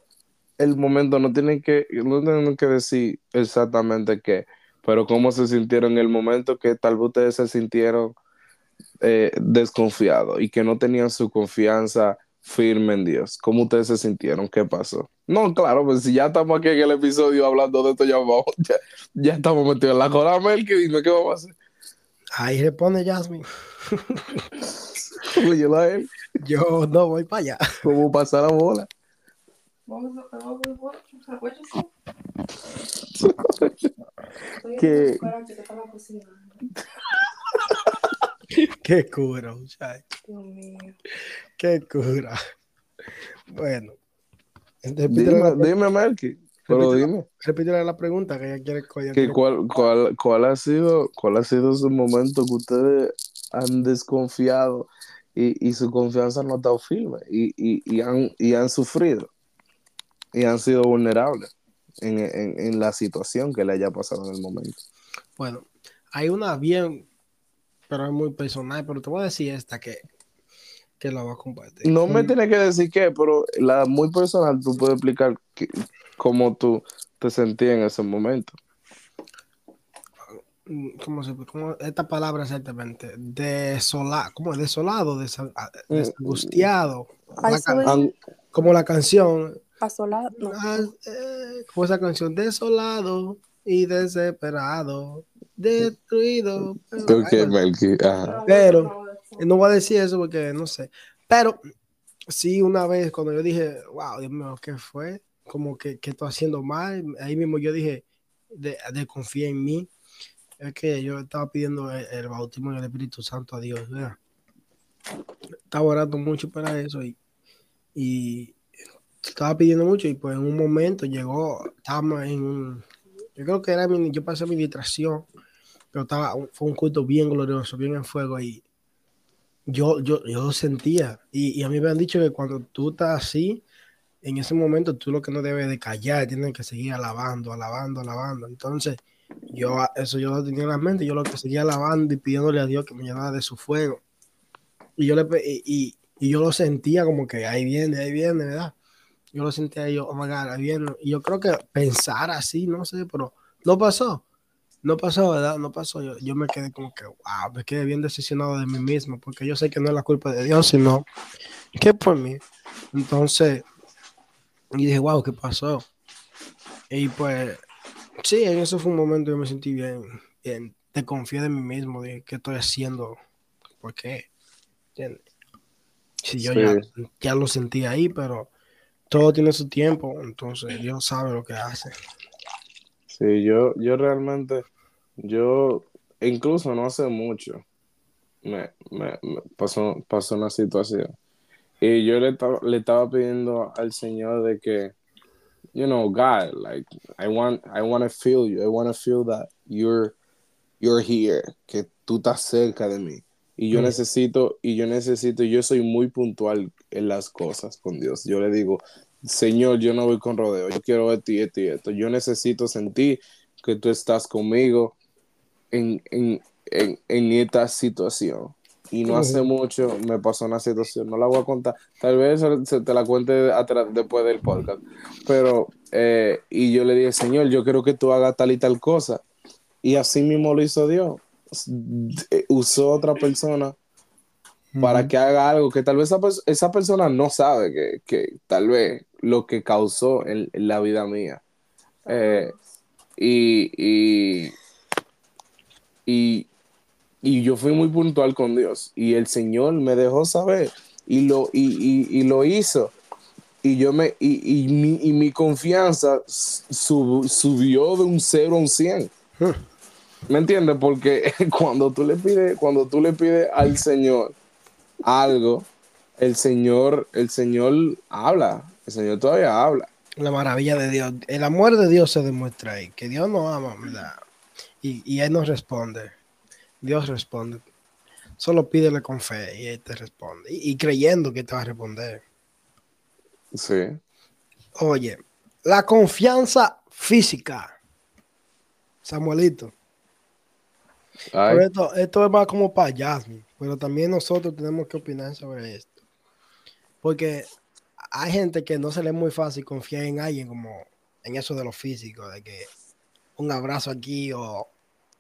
el momento? No tienen que, no tienen que decir exactamente qué, pero cómo se sintieron en el momento que tal vez ustedes se sintieron eh, desconfiados y que no tenían su confianza firme en Dios. ¿Cómo ustedes se sintieron? ¿Qué pasó? No, claro, pues si ya estamos aquí en el episodio hablando de esto, ya, vamos, [laughs] ya, estamos metidos en la cola, que dime qué vamos a hacer. Ahí responde Jasmine. [laughs] Yo no voy para allá. [laughs] ¿Cómo pasa la bola? [laughs] ¿Qué? Qué cura, muchacho. Qué cura. Bueno. Dime, dime Melky. Pero dime. Repítele la pregunta que ella quiere. Que cuál, cuál, cuál, ha sido, ¿Cuál ha sido ese momento que ustedes han desconfiado y, su confianza no ha estado firme y, han, han sufrido y han sido vulnerables en, la situación que le haya pasado en el momento. Bueno, hay una bien, pero es muy personal, pero te voy a decir esta que, que la voy a compartir. No me tienes que decir qué, pero la muy personal, tú puedes explicar cómo tú te sentías en ese momento. Mm, ¿cómo se cómo, esta palabra exactamente? Desolado, ¿cómo desolado? Ah, mm, desangustiado. como la canción. Asolado. Ah, eh, como esa canción, desolado y desesperado, destruido. Pero, no voy a decir eso porque no sé. Pero sí, una vez cuando yo dije, wow, Dios mío, ¿qué fue? Como que, que estoy haciendo mal. Ahí mismo yo dije, de, de confiar en mí es que yo estaba pidiendo el, bautismo del Espíritu Santo a Dios, ¿verdad? Estaba orando mucho para eso y, y estaba pidiendo mucho y pues en un momento llegó, estábamos en yo creo que era mi, yo pasé mi distracción, pero estaba, fue un culto bien glorioso, bien en fuego y yo, yo, yo lo sentía y, y a mí me han dicho que cuando tú estás así, en ese momento tú lo que no debes de callar, tienes que seguir alabando, alabando, alabando. Entonces, yo eso yo lo tenía en la mente, yo lo que seguía alabando y pidiéndole a Dios que me llenara de su fuego. Y yo le y, y, yo lo sentía como que ahí viene, ahí viene, ¿verdad? Yo lo sentía yo, oh my God, ahí viene. Y yo creo que pensar así, no sé, pero no pasó. No pasó, ¿verdad? No pasó. Yo, yo me quedé como que, wow, me quedé bien decepcionado de mí mismo, porque yo sé que no es la culpa de Dios, sino que por mí. Entonces, y dije, wow, ¿qué pasó? Y pues Sí, en eso fue un momento que me sentí bien, bien. Te confié de mí mismo, de qué estoy haciendo, por qué. Si yo ya, lo sentí ahí, pero todo tiene su tiempo, entonces Dios sabe lo que hace. Sí, yo, yo realmente, yo incluso no hace mucho, me, me, pasó, pasó una situación. Y yo le, le estaba pidiendo al Señor de que you know, God, like I want, I want to feel you. I want to feel that you're, you're here, que tú estás cerca de mí. Y yo necesito, y yo necesito, yo soy muy puntual en las cosas con Dios. Yo le digo, Señor, yo no voy con rodeo, yo quiero esto y esto y esto. Yo necesito sentir que tú estás conmigo en, en, en, en esta situación. Y no hace mucho me pasó una situación, no la voy a contar, tal vez se te la cuente atrás, después del podcast, pero, eh, y yo le dije, Señor, yo quiero que tú hagas tal y tal cosa. Y así mismo lo hizo Dios. Eh, usó otra persona para que haga algo que tal vez esa, persona no sabe que, tal vez lo que causó en, la vida mía. Eh, y, y, y, y yo fui muy puntual con Dios. Y el Señor me dejó saber. Y lo, y, y, y lo hizo. Y yo me, y, mi, y mi confianza sub- subió de un 0 a un 100. ¿Me entiendes? Porque [laughs] cuando tú le pides, cuando tú le pides al Señor algo, el Señor, el Señor habla. El Señor todavía habla. La maravilla de Dios. El amor de Dios se demuestra ahí. Que Dios nos ama, ¿verdad? Y, y Él nos responde. Dios responde. Solo pídele con fe y Él te responde. Y, y creyendo que te va a responder. Sí. Oye, la confianza física. Samuelito. Pero esto, esto es más como para Jasmine, pero también nosotros tenemos que opinar sobre esto. Porque hay gente que no se le es muy fácil confiar en alguien como en eso de lo físico, de que un abrazo aquí o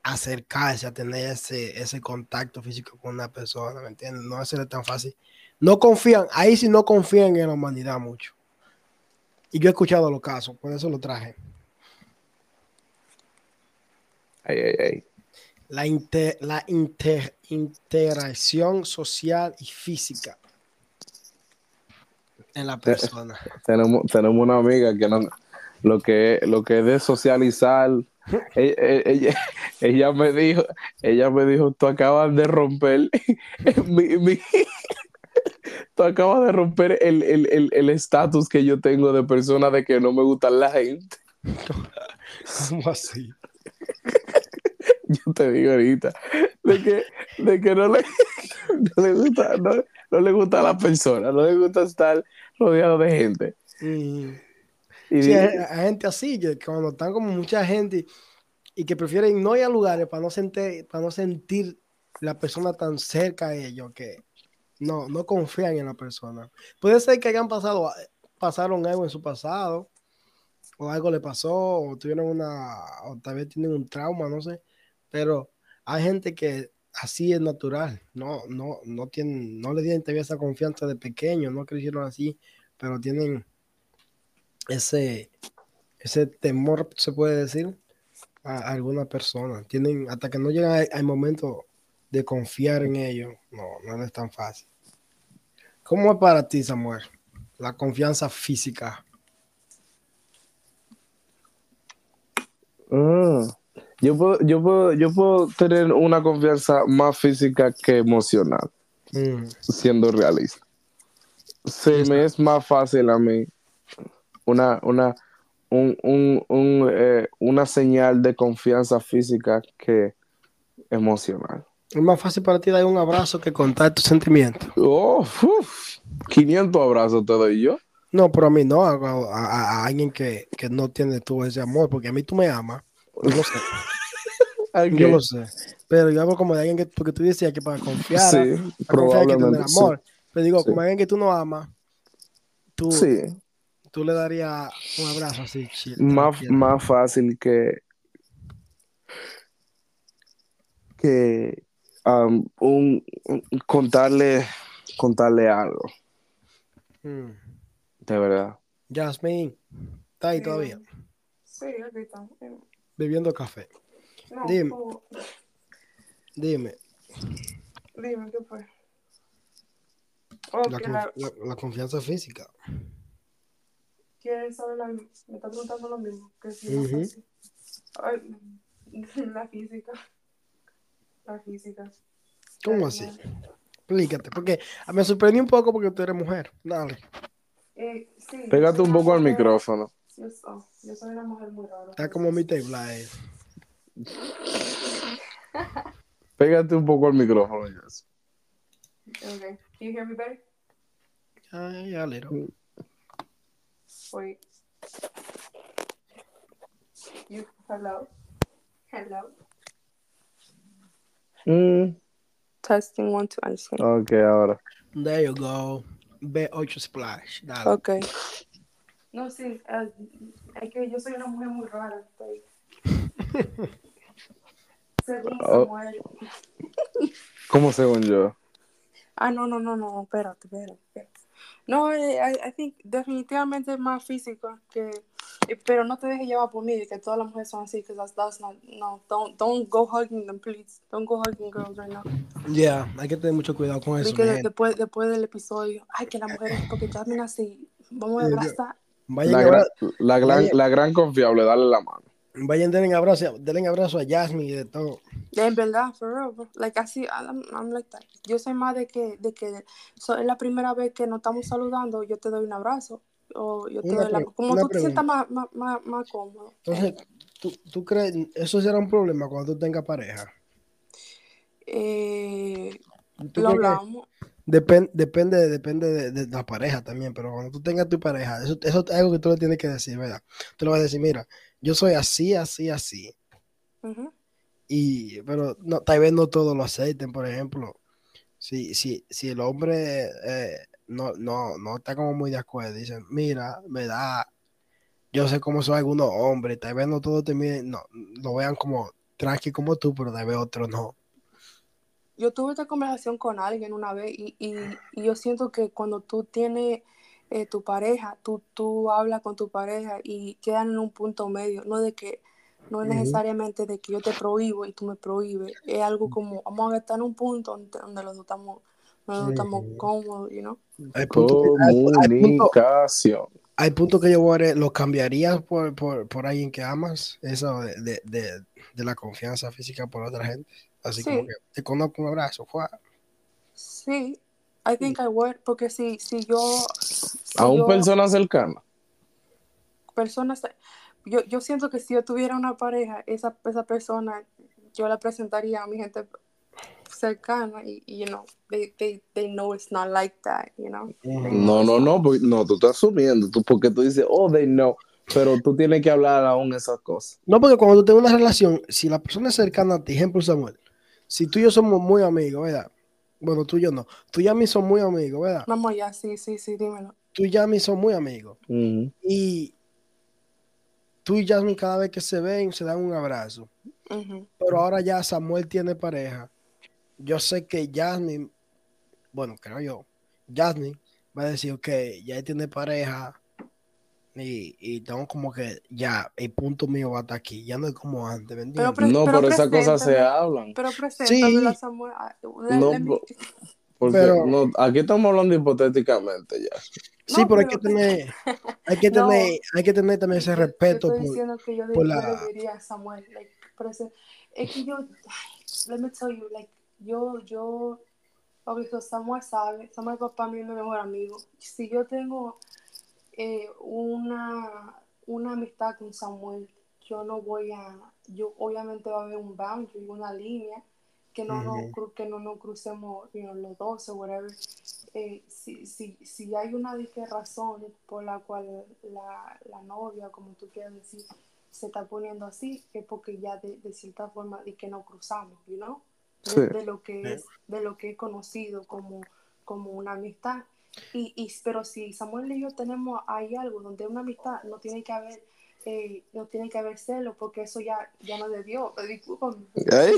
acercarse a tener ese, ese contacto físico con una persona, ¿me entiendes? No es tan fácil. No confían, ahí sí no confían en la humanidad mucho. Y yo he escuchado los casos, por eso lo traje. ay, ay, ay. La, inte- la inter- interacción social y física en la persona. [laughs] Tenemos, tenemos una amiga que no, lo que lo que es de socializar, [laughs] ella, ella, ella me dijo, ella me dijo, tú acabas de romper [laughs] mi, mi- tú acabas de romper el el- el- el estatus que yo tengo de persona de que no me gusta la gente. [laughs] ¿Cómo así? Yo te digo ahorita, de que, de que no, le, no le gusta, no, no le gusta a la persona, no le gusta estar rodeado de gente. Mm. Y Sí, hay gente así, que cuando están como mucha gente y que prefieren no ir a lugares para no sentir, para no sentir la persona tan cerca a ellos, que no, no confían en la persona. Puede ser que hayan pasado, pasaron algo en su pasado, o algo le pasó, o tuvieron una, o tal vez tienen un trauma, no sé, pero hay gente que así es natural, no, no, no tienen, no le tienen todavía esa confianza de pequeño, no crecieron así, pero tienen ese, ese temor, se puede decir, a, a alguna persona. Tienen, hasta que no llega al, momento de confiar en ellos, no, no es tan fácil. ¿Cómo es para ti, Samuel? La confianza física. Ah, yo puedo, yo puedo, yo puedo tener una confianza más física que emocional, Mm, siendo realista. Se Sí, me es más fácil a mí una, una, un, un, un, eh, una señal de confianza física que emocional. Es más fácil para ti dar un abrazo que contar tus sentimientos. Oh, uf, 500 abrazos te doy yo. No, pero a mí no, a, a- a- a alguien que, que no tiene tú ese amor, porque a mí tú me amas. Yo lo sé, [laughs] yo lo sé. Pero yo hablo como de alguien que, porque tú decías que para confiar, Sí, para confiar hay que tener probablemente. sí. amor. Pero digo, Sí. como alguien que tú no amas, tú, Sí, tú le darías un abrazo así. chill, más, más fácil que que um, un, un- contarle contarle algo Mm. de verdad Jasmine, está ahí Sí. todavía, Sí, aquí está. bebiendo café. No, Dime. como- Dime, dime, ¿qué fue? Oh, la, que conf- la- la- la confianza física. ¿Quieres saber la Me está preguntando lo mismo. Que si es. Ay, [laughs] la física. La física. ¿Cómo La- así? Explícate, porque me sorprendí un poco porque tú eres mujer. Dale, Eh, sí, pégate un poco al mujer- micrófono Yo, oh, yo soy una mujer muy rara. está como mi table [laughs] ahí. pégate un poco al micrófono Jess. Okay. Can you hear me better? Ay, a little. Wait. You, hello? Hello? Mm, Testing one, two, I'm ok ahora There you go. B8 Splash. Dale. Ok. No, sí, eh, es que yo soy una mujer muy rara. Estoy... [laughs] Según Oh. Samuel. ¿cómo según yo? Ah, no, no, no, no, espérate, espérate. espérate. No, eh, I, I think definitivamente es más físico que Eh, Pero no te dejes llevar por mí, que todas las mujeres son así, because that's, that's not, no, don't, don't go hugging them, please. Don't go hugging girls right now. Ya, hay que tener mucho cuidado con eso. Porque después, después del episodio, ay, que las mujeres, porque Jasmine así, vamos a abrazar. Vayan, La, gran, la, gran, la gran confiable, dale la mano. vayan denle abrazo, denle abrazo a Jasmine y de todo. En verdad, for real, bro. Like, así, I'm, I'm like that. Yo soy más de que, de que so, es la primera vez que nos estamos saludando, yo te doy un abrazo. O yo te doy la, como tú te sientas más, más, más, más cómodo. Entonces, ¿tú, ¿tú crees eso será un problema cuando tú tengas pareja? Eh, ¿Tú lo hablamos. Depen- depende depende de, de la pareja también, pero cuando tú tengas tu pareja, eso, eso es algo que tú le tienes que decir, ¿verdad? Tú le vas a decir, mira, yo soy así, así, así. Ujú. Y, pero no, tal vez no todos lo acepten, por ejemplo. Si, si, si el hombre eh, no, no, no está como muy de acuerdo, dicen, mira, me da, yo sé cómo son algunos hombres, tal vez no todos te miren, no, lo vean como tranqui como tú, pero tal vez otros no. Yo tuve esta conversación con alguien una vez y, y, y yo siento que cuando tú tienes eh, tu pareja, tú, tú hablas con tu pareja y quedan en un punto medio, no de que no es necesariamente de que yo te prohíbo y tú me prohíbes, es algo como vamos a estar en un punto donde, donde los dos estamos, dos estamos cómodos, you know? Hay puntos que, hay- hay puntos- Comunicación. hay puntos que yo voy a lo cambiarías por, por, por alguien que amas, eso de, de, de, de la confianza física por otra gente. Así Sí. como que te conozco un abrazo, ¡fua! Sí, I think I would, porque si, si yo... si A un yo- persona cercana. personas, yo, yo siento que si yo tuviera una pareja, esa, esa persona, yo la presentaría a mi gente cercana y, y, you know, they, they, they know it's not like that, you know. No, no, no, no, tú estás asumiendo, tú, porque tú dices, oh, they know, pero tú tienes que hablar aún esas cosas. No, porque cuando tú tengas una relación, si la persona es cercana a ti, ejemplo Samuel, si tú y yo somos muy amigos, ¿verdad? Bueno, tú y yo no. Tú y a mí somos muy amigos, ¿verdad? Vamos allá, sí, sí, sí, dímelo. Tú y a mí somos muy amigos. Y tú y Jasmine cada vez que se ven, se dan un abrazo. Pero ahora ya Samuel tiene pareja. Yo sé que Jasmine, bueno, creo yo, Jasmine va a decir, ok, ya tiene pareja y, y tengo como que ya el punto mío va a estar aquí. Ya no es como antes, No, pero pero esas cosas se hablan. Pero a Sí. Samuel. ah, let- No, Porque Pero- no, aquí estamos hablando hipotéticamente ya. Sí, No, pero hay que tener, [laughs] hay que No. tener, hay que tener también ese respeto estoy por, diciendo que yo, de- por yo la- diría Samuel, like, prese- es que yo, let me tell you, like, yo, yo, so Samuel sabe, Samuel papá mío es mi mejor amigo. Si yo tengo eh, una, una amistad con Samuel, yo no voy a, yo obviamente va a haber un boundary, una línea, que no, no, Ujú. cru- que no nos crucemos you know, los dos o whatever. Eh, si, si, si hay una de qué razón por la cual la, la novia, como tú quieras decir, se está poniendo así, es porque ya de, de cierta forma de que no cruzamos, you know? De, Sí. de lo que es, de lo que es conocido como, como una amistad. Y, y, pero si Samuel y yo tenemos ahí algo donde una amistad no tiene que haber eh, no tiene que haber celo porque eso ya, ya no debió. Eh, Discúlpame. ¿Eh?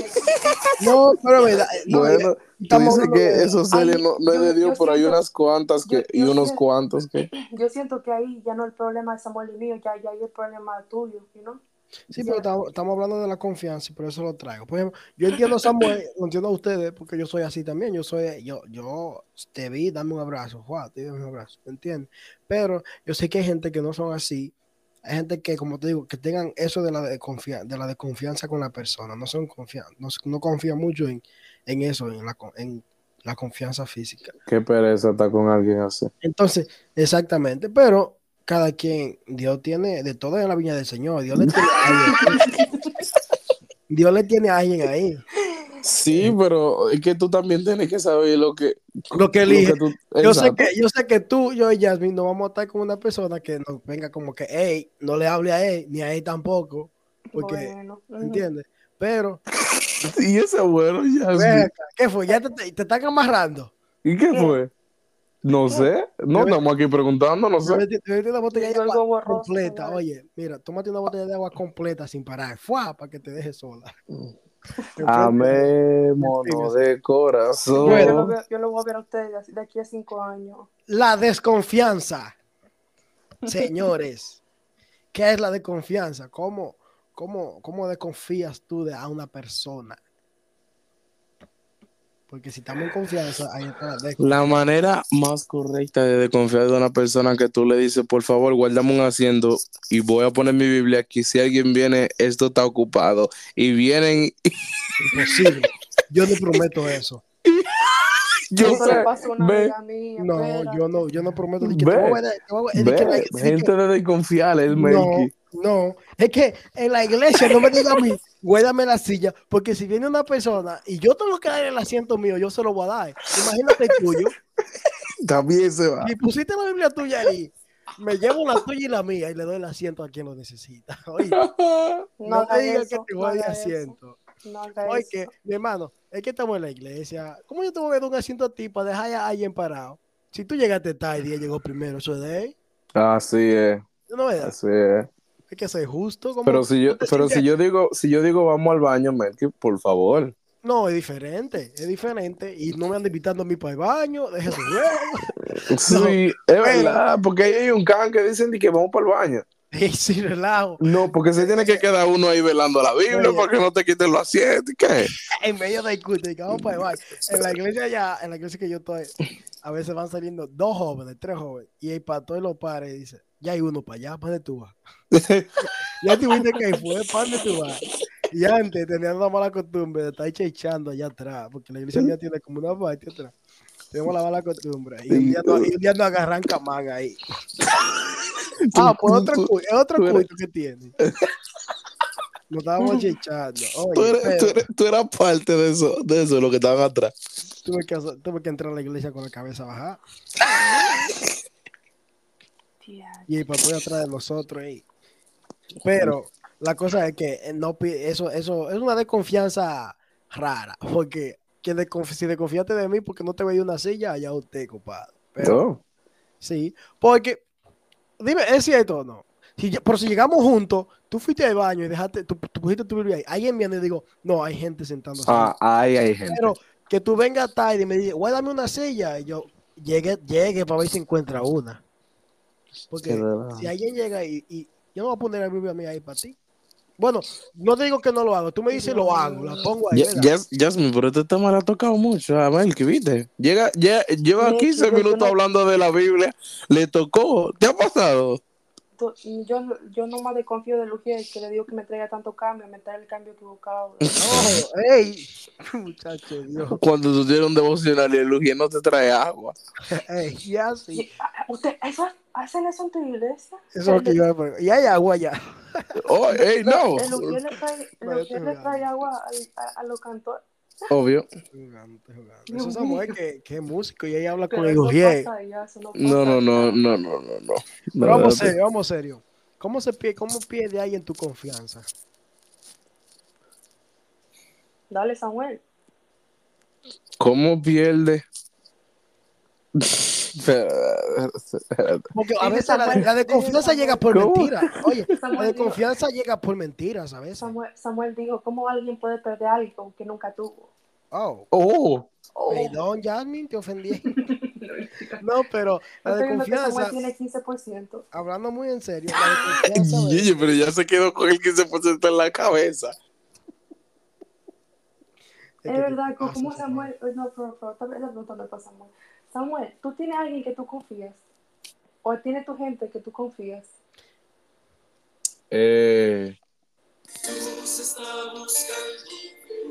No, pero verdad, no, Bueno, tú dices que de- eso serie Ay, no, no es yo- de Dios, yo pero hay siento- unas cuantas que, yo- y yo unos siento- cuantos que. Yo siento que ahí ya no el problema de Samuel y mío, ya, ya hay el problema tuyo, ¿no? Sí, pero estamos, estamos hablando de la confianza y por eso lo traigo. Por ejemplo, yo entiendo a Samuel, [laughs] lo entiendo a ustedes, porque yo soy así también. Yo soy, yo, yo te vi, dame un abrazo, Juan, te di un abrazo, ¿me entiendes? Pero yo sé que hay gente que no son así. Hay gente que, como te digo, que tengan eso de la de, la desconfianza con la persona. No son confian, no, no confían mucho en, en eso, en la, con- en la confianza física. Qué pereza está con alguien así. Entonces, exactamente, pero cada quien, Dios tiene de todo en la viña del Señor. Dios le tiene a alguien, [laughs] Dios le tiene a alguien ahí. Sí, pero es que tú también tienes que saber lo que. Lo que lo elige. tú- Yo sé, que, yo sé que tú, yo y Jasmine no vamos a estar con una persona que nos venga como que, hey, no le hable a él, ni a él tampoco, porque, Bueno. ¿entiendes? Pero, [laughs] Y ese bueno, acá, ¿qué fue? ¿Ya te, te, te están amarrando? ¿Y qué ¿Qué? fue? No sé. No, estamos aquí preguntando, no sé. metí- te metí una botella de agua completa. Oye, mira, tómate una botella de agua completa sin parar. ¡Fua! Para que te dejes sola. Amémonos de corazón. Yo, lo veo- yo lo voy a ver a ustedes de- de aquí a cinco años. La desconfianza. Señores, ¿qué es la desconfianza? ¿Cómo, cómo, cómo desconfías tú de a una persona? Porque si estamos en confianza, ahí está la. La manera más correcta de desconfiar de una persona que tú le dices, por favor, guárdame un asiento y voy a poner mi Biblia aquí. Si alguien viene, esto está ocupado. Y vienen. Imposible. Yo no prometo eso. [laughs] Yo Eso le sé, pasó a una ve, amiga mía. No, yo no, yo no prometo. que Ve, te voy a dar- te voy a- de que la- de que- gente de desconfiar, es No, no, es que en la iglesia no me diga a mí, guárdame la silla, porque si viene una persona y yo tengo que dar el asiento mío, yo se lo voy a dar. Imagínate el tuyo, También se va. y pusiste la Biblia tuya ahí, me llevo la tuya y la mía y le doy el asiento a quien lo necesita. Oye, [laughs] No, no, te digas que te no voy a dar haga eso, asiento. No Oye, que, mi hermano, es que estamos en la iglesia. ¿Cómo yo te voy a dar un asiento a ti para dejar a alguien parado? Si tú llegaste tarde y él llegó primero, eso es de él. Así es, No es, así es. Hay que ser justo. ¿cómo- Pero si yo, pero si yo digo, si yo digo vamos al baño, Melqui, por favor. No, es diferente, es diferente. Y no me andan invitando a mí para el baño, deje su. [laughs] Sí, es verdad, porque ahí hay un can que dicen que vamos para el baño. [laughs] Sin relajo, No, porque se tiene que quedar uno ahí velando la Biblia para que no te quiten los asientos. ¿y ¿Qué? en medio del culto, para el baño. En la iglesia allá, en la iglesia que yo estoy, a veces van saliendo dos jóvenes, tres jóvenes, y el pastor los pares y dice, ya hay uno para allá, ¿para dónde tú vas? [laughs] Ya tuviste que fue, ¿para dónde tú vas? Y antes tenían la mala costumbre de estar chechando allá atrás, porque la iglesia mía tiene como una parte atrás. Tenemos la mala costumbre. Y un día, no, y un día nos agarran camán ahí. [laughs] Ah, pues otro, tú- cu- es otro culto que tiene. Nos estábamos chechando. [laughs] Tú Oye, eres, pero tú eres- tú eras parte de eso, de eso, lo que estaban atrás. tuve, que, tuve que entrar a la iglesia con la cabeza bajada. [laughs] Y el pastor atrás de nosotros ahí. Pero la cosa es que eh, no eso, eso es una desconfianza rara. Porque desconfi- si desconfiaste de mí porque no te veía una silla, allá usted, compadre. Pero No. sí, porque, dime, ¿es cierto o no? Si, pero si llegamos juntos, tú fuiste al baño y dejaste, tú, tú pusiste tu Biblia ahí, alguien viene y digo, no, hay gente sentándose. ahí". Ah, ahí hay gente. Pero que tú vengas tarde y me digas, guárdame una silla, y yo llegue, llegue para ver si encuentra una. Porque si alguien llega y, y yo no voy a poner la Biblia mía ahí para ti. Bueno, no te digo que no lo hago, tú me dices lo hago, la pongo ahí. Ya- Jasmine, pero este tema le ha tocado mucho a Melqui, ¿viste? Llega, ya, lleva Sí, 15 yo- yo minutos no- hablando de la Biblia, le tocó. ¿Qué ha pasado? Yo, yo no más desconfío de Lugier, que le digo que me traiga tanto cambio, me trae el cambio equivocado. [laughs] No, ey, [laughs] muchacho, Dios. Cuando tú tienes un devocional y el Lugier no te trae agua. [laughs] Ey, ya sí. Sí, ah, ¿Usted, eso, ¿Hacen eso en tu iglesia? Eso es lo que yo voy a poner. Y hay agua ya. [laughs] Oh, hey, no. El Lugier le trae, agua al- a, a los cantores. Obvio. Dios Eso Samuel que, que es músico y ella habla con el Ujier. no No, no, no, no, no, no. Pero vamos serio, vamos serio. ¿Cómo se pierde, cómo pierde alguien tu confianza? Dale, Samuel. ¿Cómo pierde? Porque a veces la, la desconfianza llega por ¿Cómo? mentira. Oye, la Samuel dijo- desconfianza llega por mentiras a veces. Samuel, Samuel dijo, ¿cómo alguien puede perder algo que nunca tuvo? Oh, Oh, Oh, perdón, Jasmine, te ofendí. [laughs] No, pero la desconfianza, Samuel tiene 15%. hablando muy en serio, la desconfianza [laughs] Gigi, pero ya se quedó con el 15% en la cabeza. Es verdad, pasa, ¿cómo Samuel. Samuel? No, pero, pero vez la pregunta no Samuel. Samuel, ¿tú tienes a alguien que tú confías? ¿O tiene tu gente que tú confías? Eh,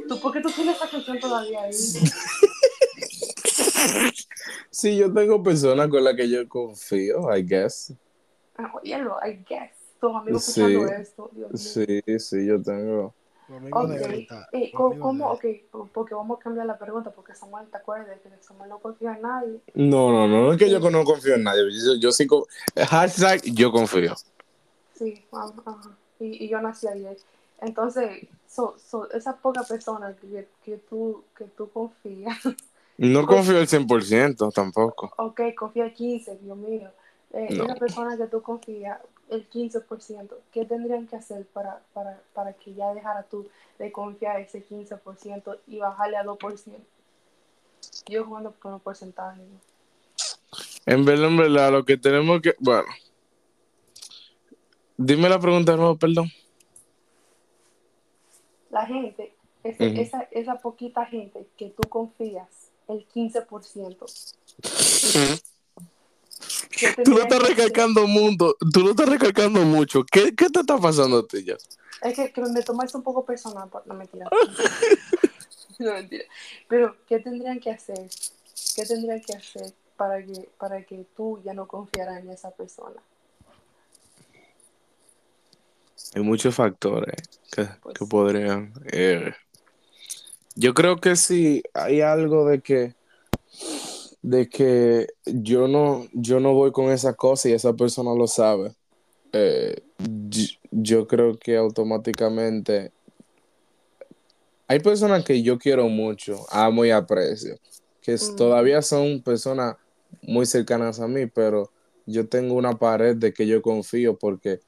¿Tú, ¿Por qué tú tienes esa canción todavía ahí? [laughs] sí, yo tengo personas con las que yo confío, I guess. Ah, I guess. Tus amigos Sí, escuchando esto, Dios. Sí, sí, yo tengo. Domingo eh, domingo ¿cómo, ok, porque vamos a cambiar la pregunta, porque Samuel, ¿te acuerdas de que Samuel no confía en nadie? No, no, no, no es que yo no confío en nadie. Yo, yo sí, hashtag, yo confío. Sí, ajá. Y, y yo nací ayer. Entonces, so, so, esas pocas personas que, que, tú, que tú confías, [laughs] No confío al 100% tampoco. ok, confía 15, Dios mío. Eh, No. Esa persona que tú confías, el 15%, ¿qué tendrían que hacer para, para, para que ya dejara tú de confiar ese 15% y bajarle a 2%? Yo jugando con los porcentajes. ¿no? En verdad, en verdad, lo que tenemos que. Bueno. Dime la pregunta de nuevo, perdón. La gente, ese- esa, esa poquita gente que tú confías, el 15%. ¿qué Tú lo estás recalcando mucho. Tú lo estás recalcando mucho. ¿Qué, qué te está pasando a ti ya? Es que, que me tomas un poco personal, no mentira. [laughs] [laughs] no mentira. Pero, ¿qué tendrían que hacer? ¿Qué tendrían que hacer para que, para que tú ya no confiaras en esa persona? Hay muchos factores que, Pues que podrían. eh, yo creo que sí hay algo de que de que yo no yo no voy con esa cosa y esa persona lo sabe. eh, yo, yo creo que automáticamente hay personas que yo quiero mucho, amo y aprecio, que Mm. todavía son personas muy cercanas a mí, pero yo tengo una pared de que yo confío porque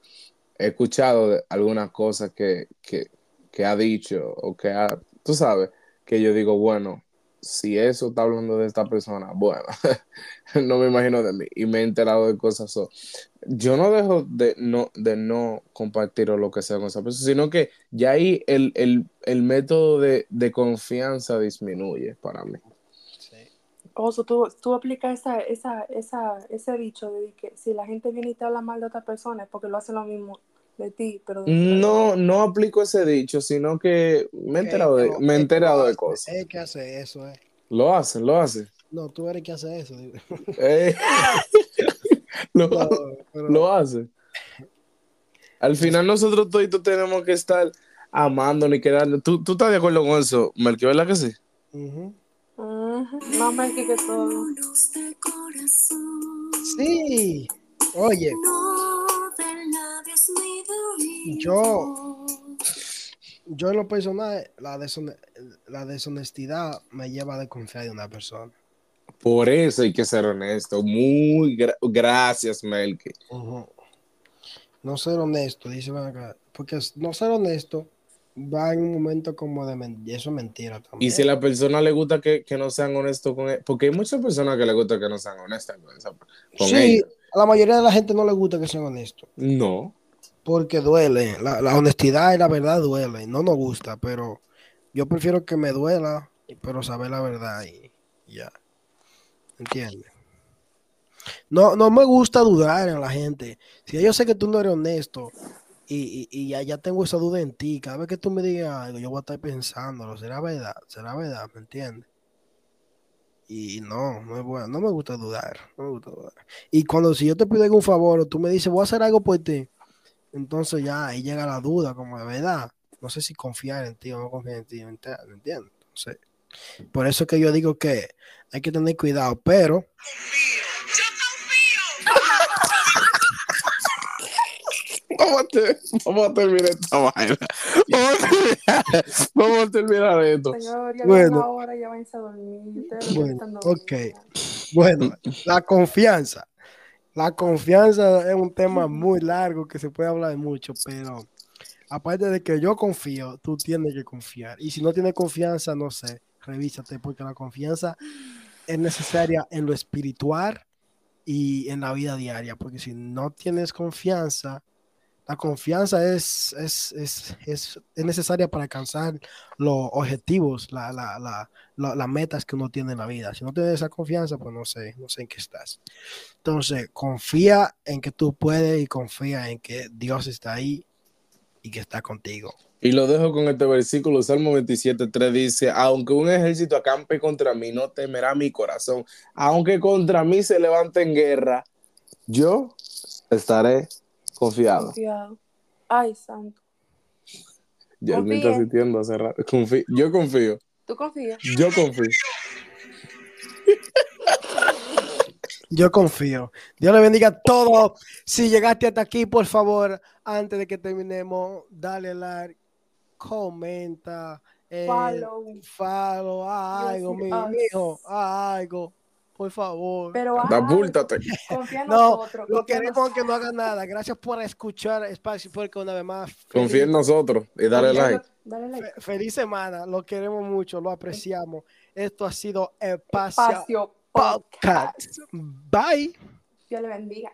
he escuchado de algunas cosas que, que, que ha dicho o que ha, tú sabes, que yo digo, bueno, si eso está hablando de esta persona, bueno, [laughs] no me imagino de mí y me he enterado de cosas. so, yo no dejo de no, de no compartir o lo que sea con esa persona, sino que ya ahí el, el, el método de, de confianza disminuye para mí. Oso, tú, tú aplicas esa, esa, esa, ese dicho de que si la gente viene y te habla mal de otra persona es porque lo hace lo mismo de ti, pero No, no aplico ese dicho, sino que me he enterado de, me he enterado de cosas. Es que hace eso, eh. Lo hacen, lo hacen. No, tú eres que hace eso. digo. Eh, [laughs] lo, No, pero- lo hace. Al final nosotros todos tenemos que estar amando ni quedando. ¿Tú, tú estás de acuerdo con eso, Melqui, verdad que sí? Más mal que, que todo. Sí. Oye, Yo- yo en lo personal, la, deshone- la deshonestidad me lleva a desconfiar de una persona. Por eso hay que ser honesto. Muy gra- gracias. Ujú. No ser honesto, dice acá. Porque no ser honesto va en un momento como de men- y eso es mentira también. Y si a la persona le gusta que, que no sean honestos con él, porque hay muchas personas que le gusta que no sean honestas con, esa- con sí, ellos. a la mayoría de la gente no le gusta que sean honestos. No. Porque duele. La, la honestidad y la verdad duele. No nos gusta, pero yo prefiero que me duela, pero saber la verdad y y ya. ¿Entiendes? No, no me gusta dudar en la gente. Si yo sé que tú no eres honesto y, y, ya, ya tengo esa duda en ti, cada vez que tú me digas algo, yo voy a estar pensándolo. ¿Será verdad? ¿Será verdad? ¿Me entiendes? Y no, no es bueno. No me gusta dudar. No me gusta dudar. Y cuando si yo te pido algún favor o tú me dices, voy a hacer algo por ti, entonces ya ahí llega la duda, como de verdad. No sé si confiar en ti o no confiar en ti, ¿me entiendes? Entonces, por eso es que yo digo que hay que tener cuidado, pero [laughs] Vamos a, ter- vamos a terminar esta vaina. Vamos a terminar, vamos a terminar esto. Señor, ya Bueno. bueno. una hora, ya váyanse a dormir. Ustedes no Bueno, ok. bueno, la confianza. La confianza es un tema muy largo que se puede hablar de mucho, pero aparte de que yo confío, tú tienes que confiar. Y si no tienes confianza, no sé, revísate, porque la confianza es necesaria en lo espiritual y en la vida diaria, porque si no tienes confianza, la confianza es, es, es, es, es necesaria para alcanzar los objetivos, la, la, la, la- las metas que uno tiene en la vida. Si no tienes esa confianza, pues no sé, no sé en qué estás. Entonces, confía en que tú puedes y confía en que Dios está ahí y que está contigo. Y lo dejo con este versículo, Salmo 27.3 dice, aunque un ejército acampe contra mí, no temerá mi corazón. Aunque contra mí se levante en guerra, yo estaré confiado. Confiado. Ay, santo. Ya me está Confíe. sintiendo hace rato. Yo confío, ¿Tú confías? yo confío. Yo confío. Dios le bendiga a todos. Si llegaste hasta aquí, por favor, antes de que terminemos, dale like, comenta, eh, Follow. follow, algo, decir mi hijo, algo, por favor. Pero confía en No, nosotros. Lo confía en queremos que no haga nada. Gracias por escuchar Espacio Porque una vez más. Confía en nosotros y dale like. Dale like. Fe- Feliz semana. Lo queremos mucho, lo apreciamos. Esto ha sido Espacio Espacio Podcast. Podcast. Bye. Dios le bendiga.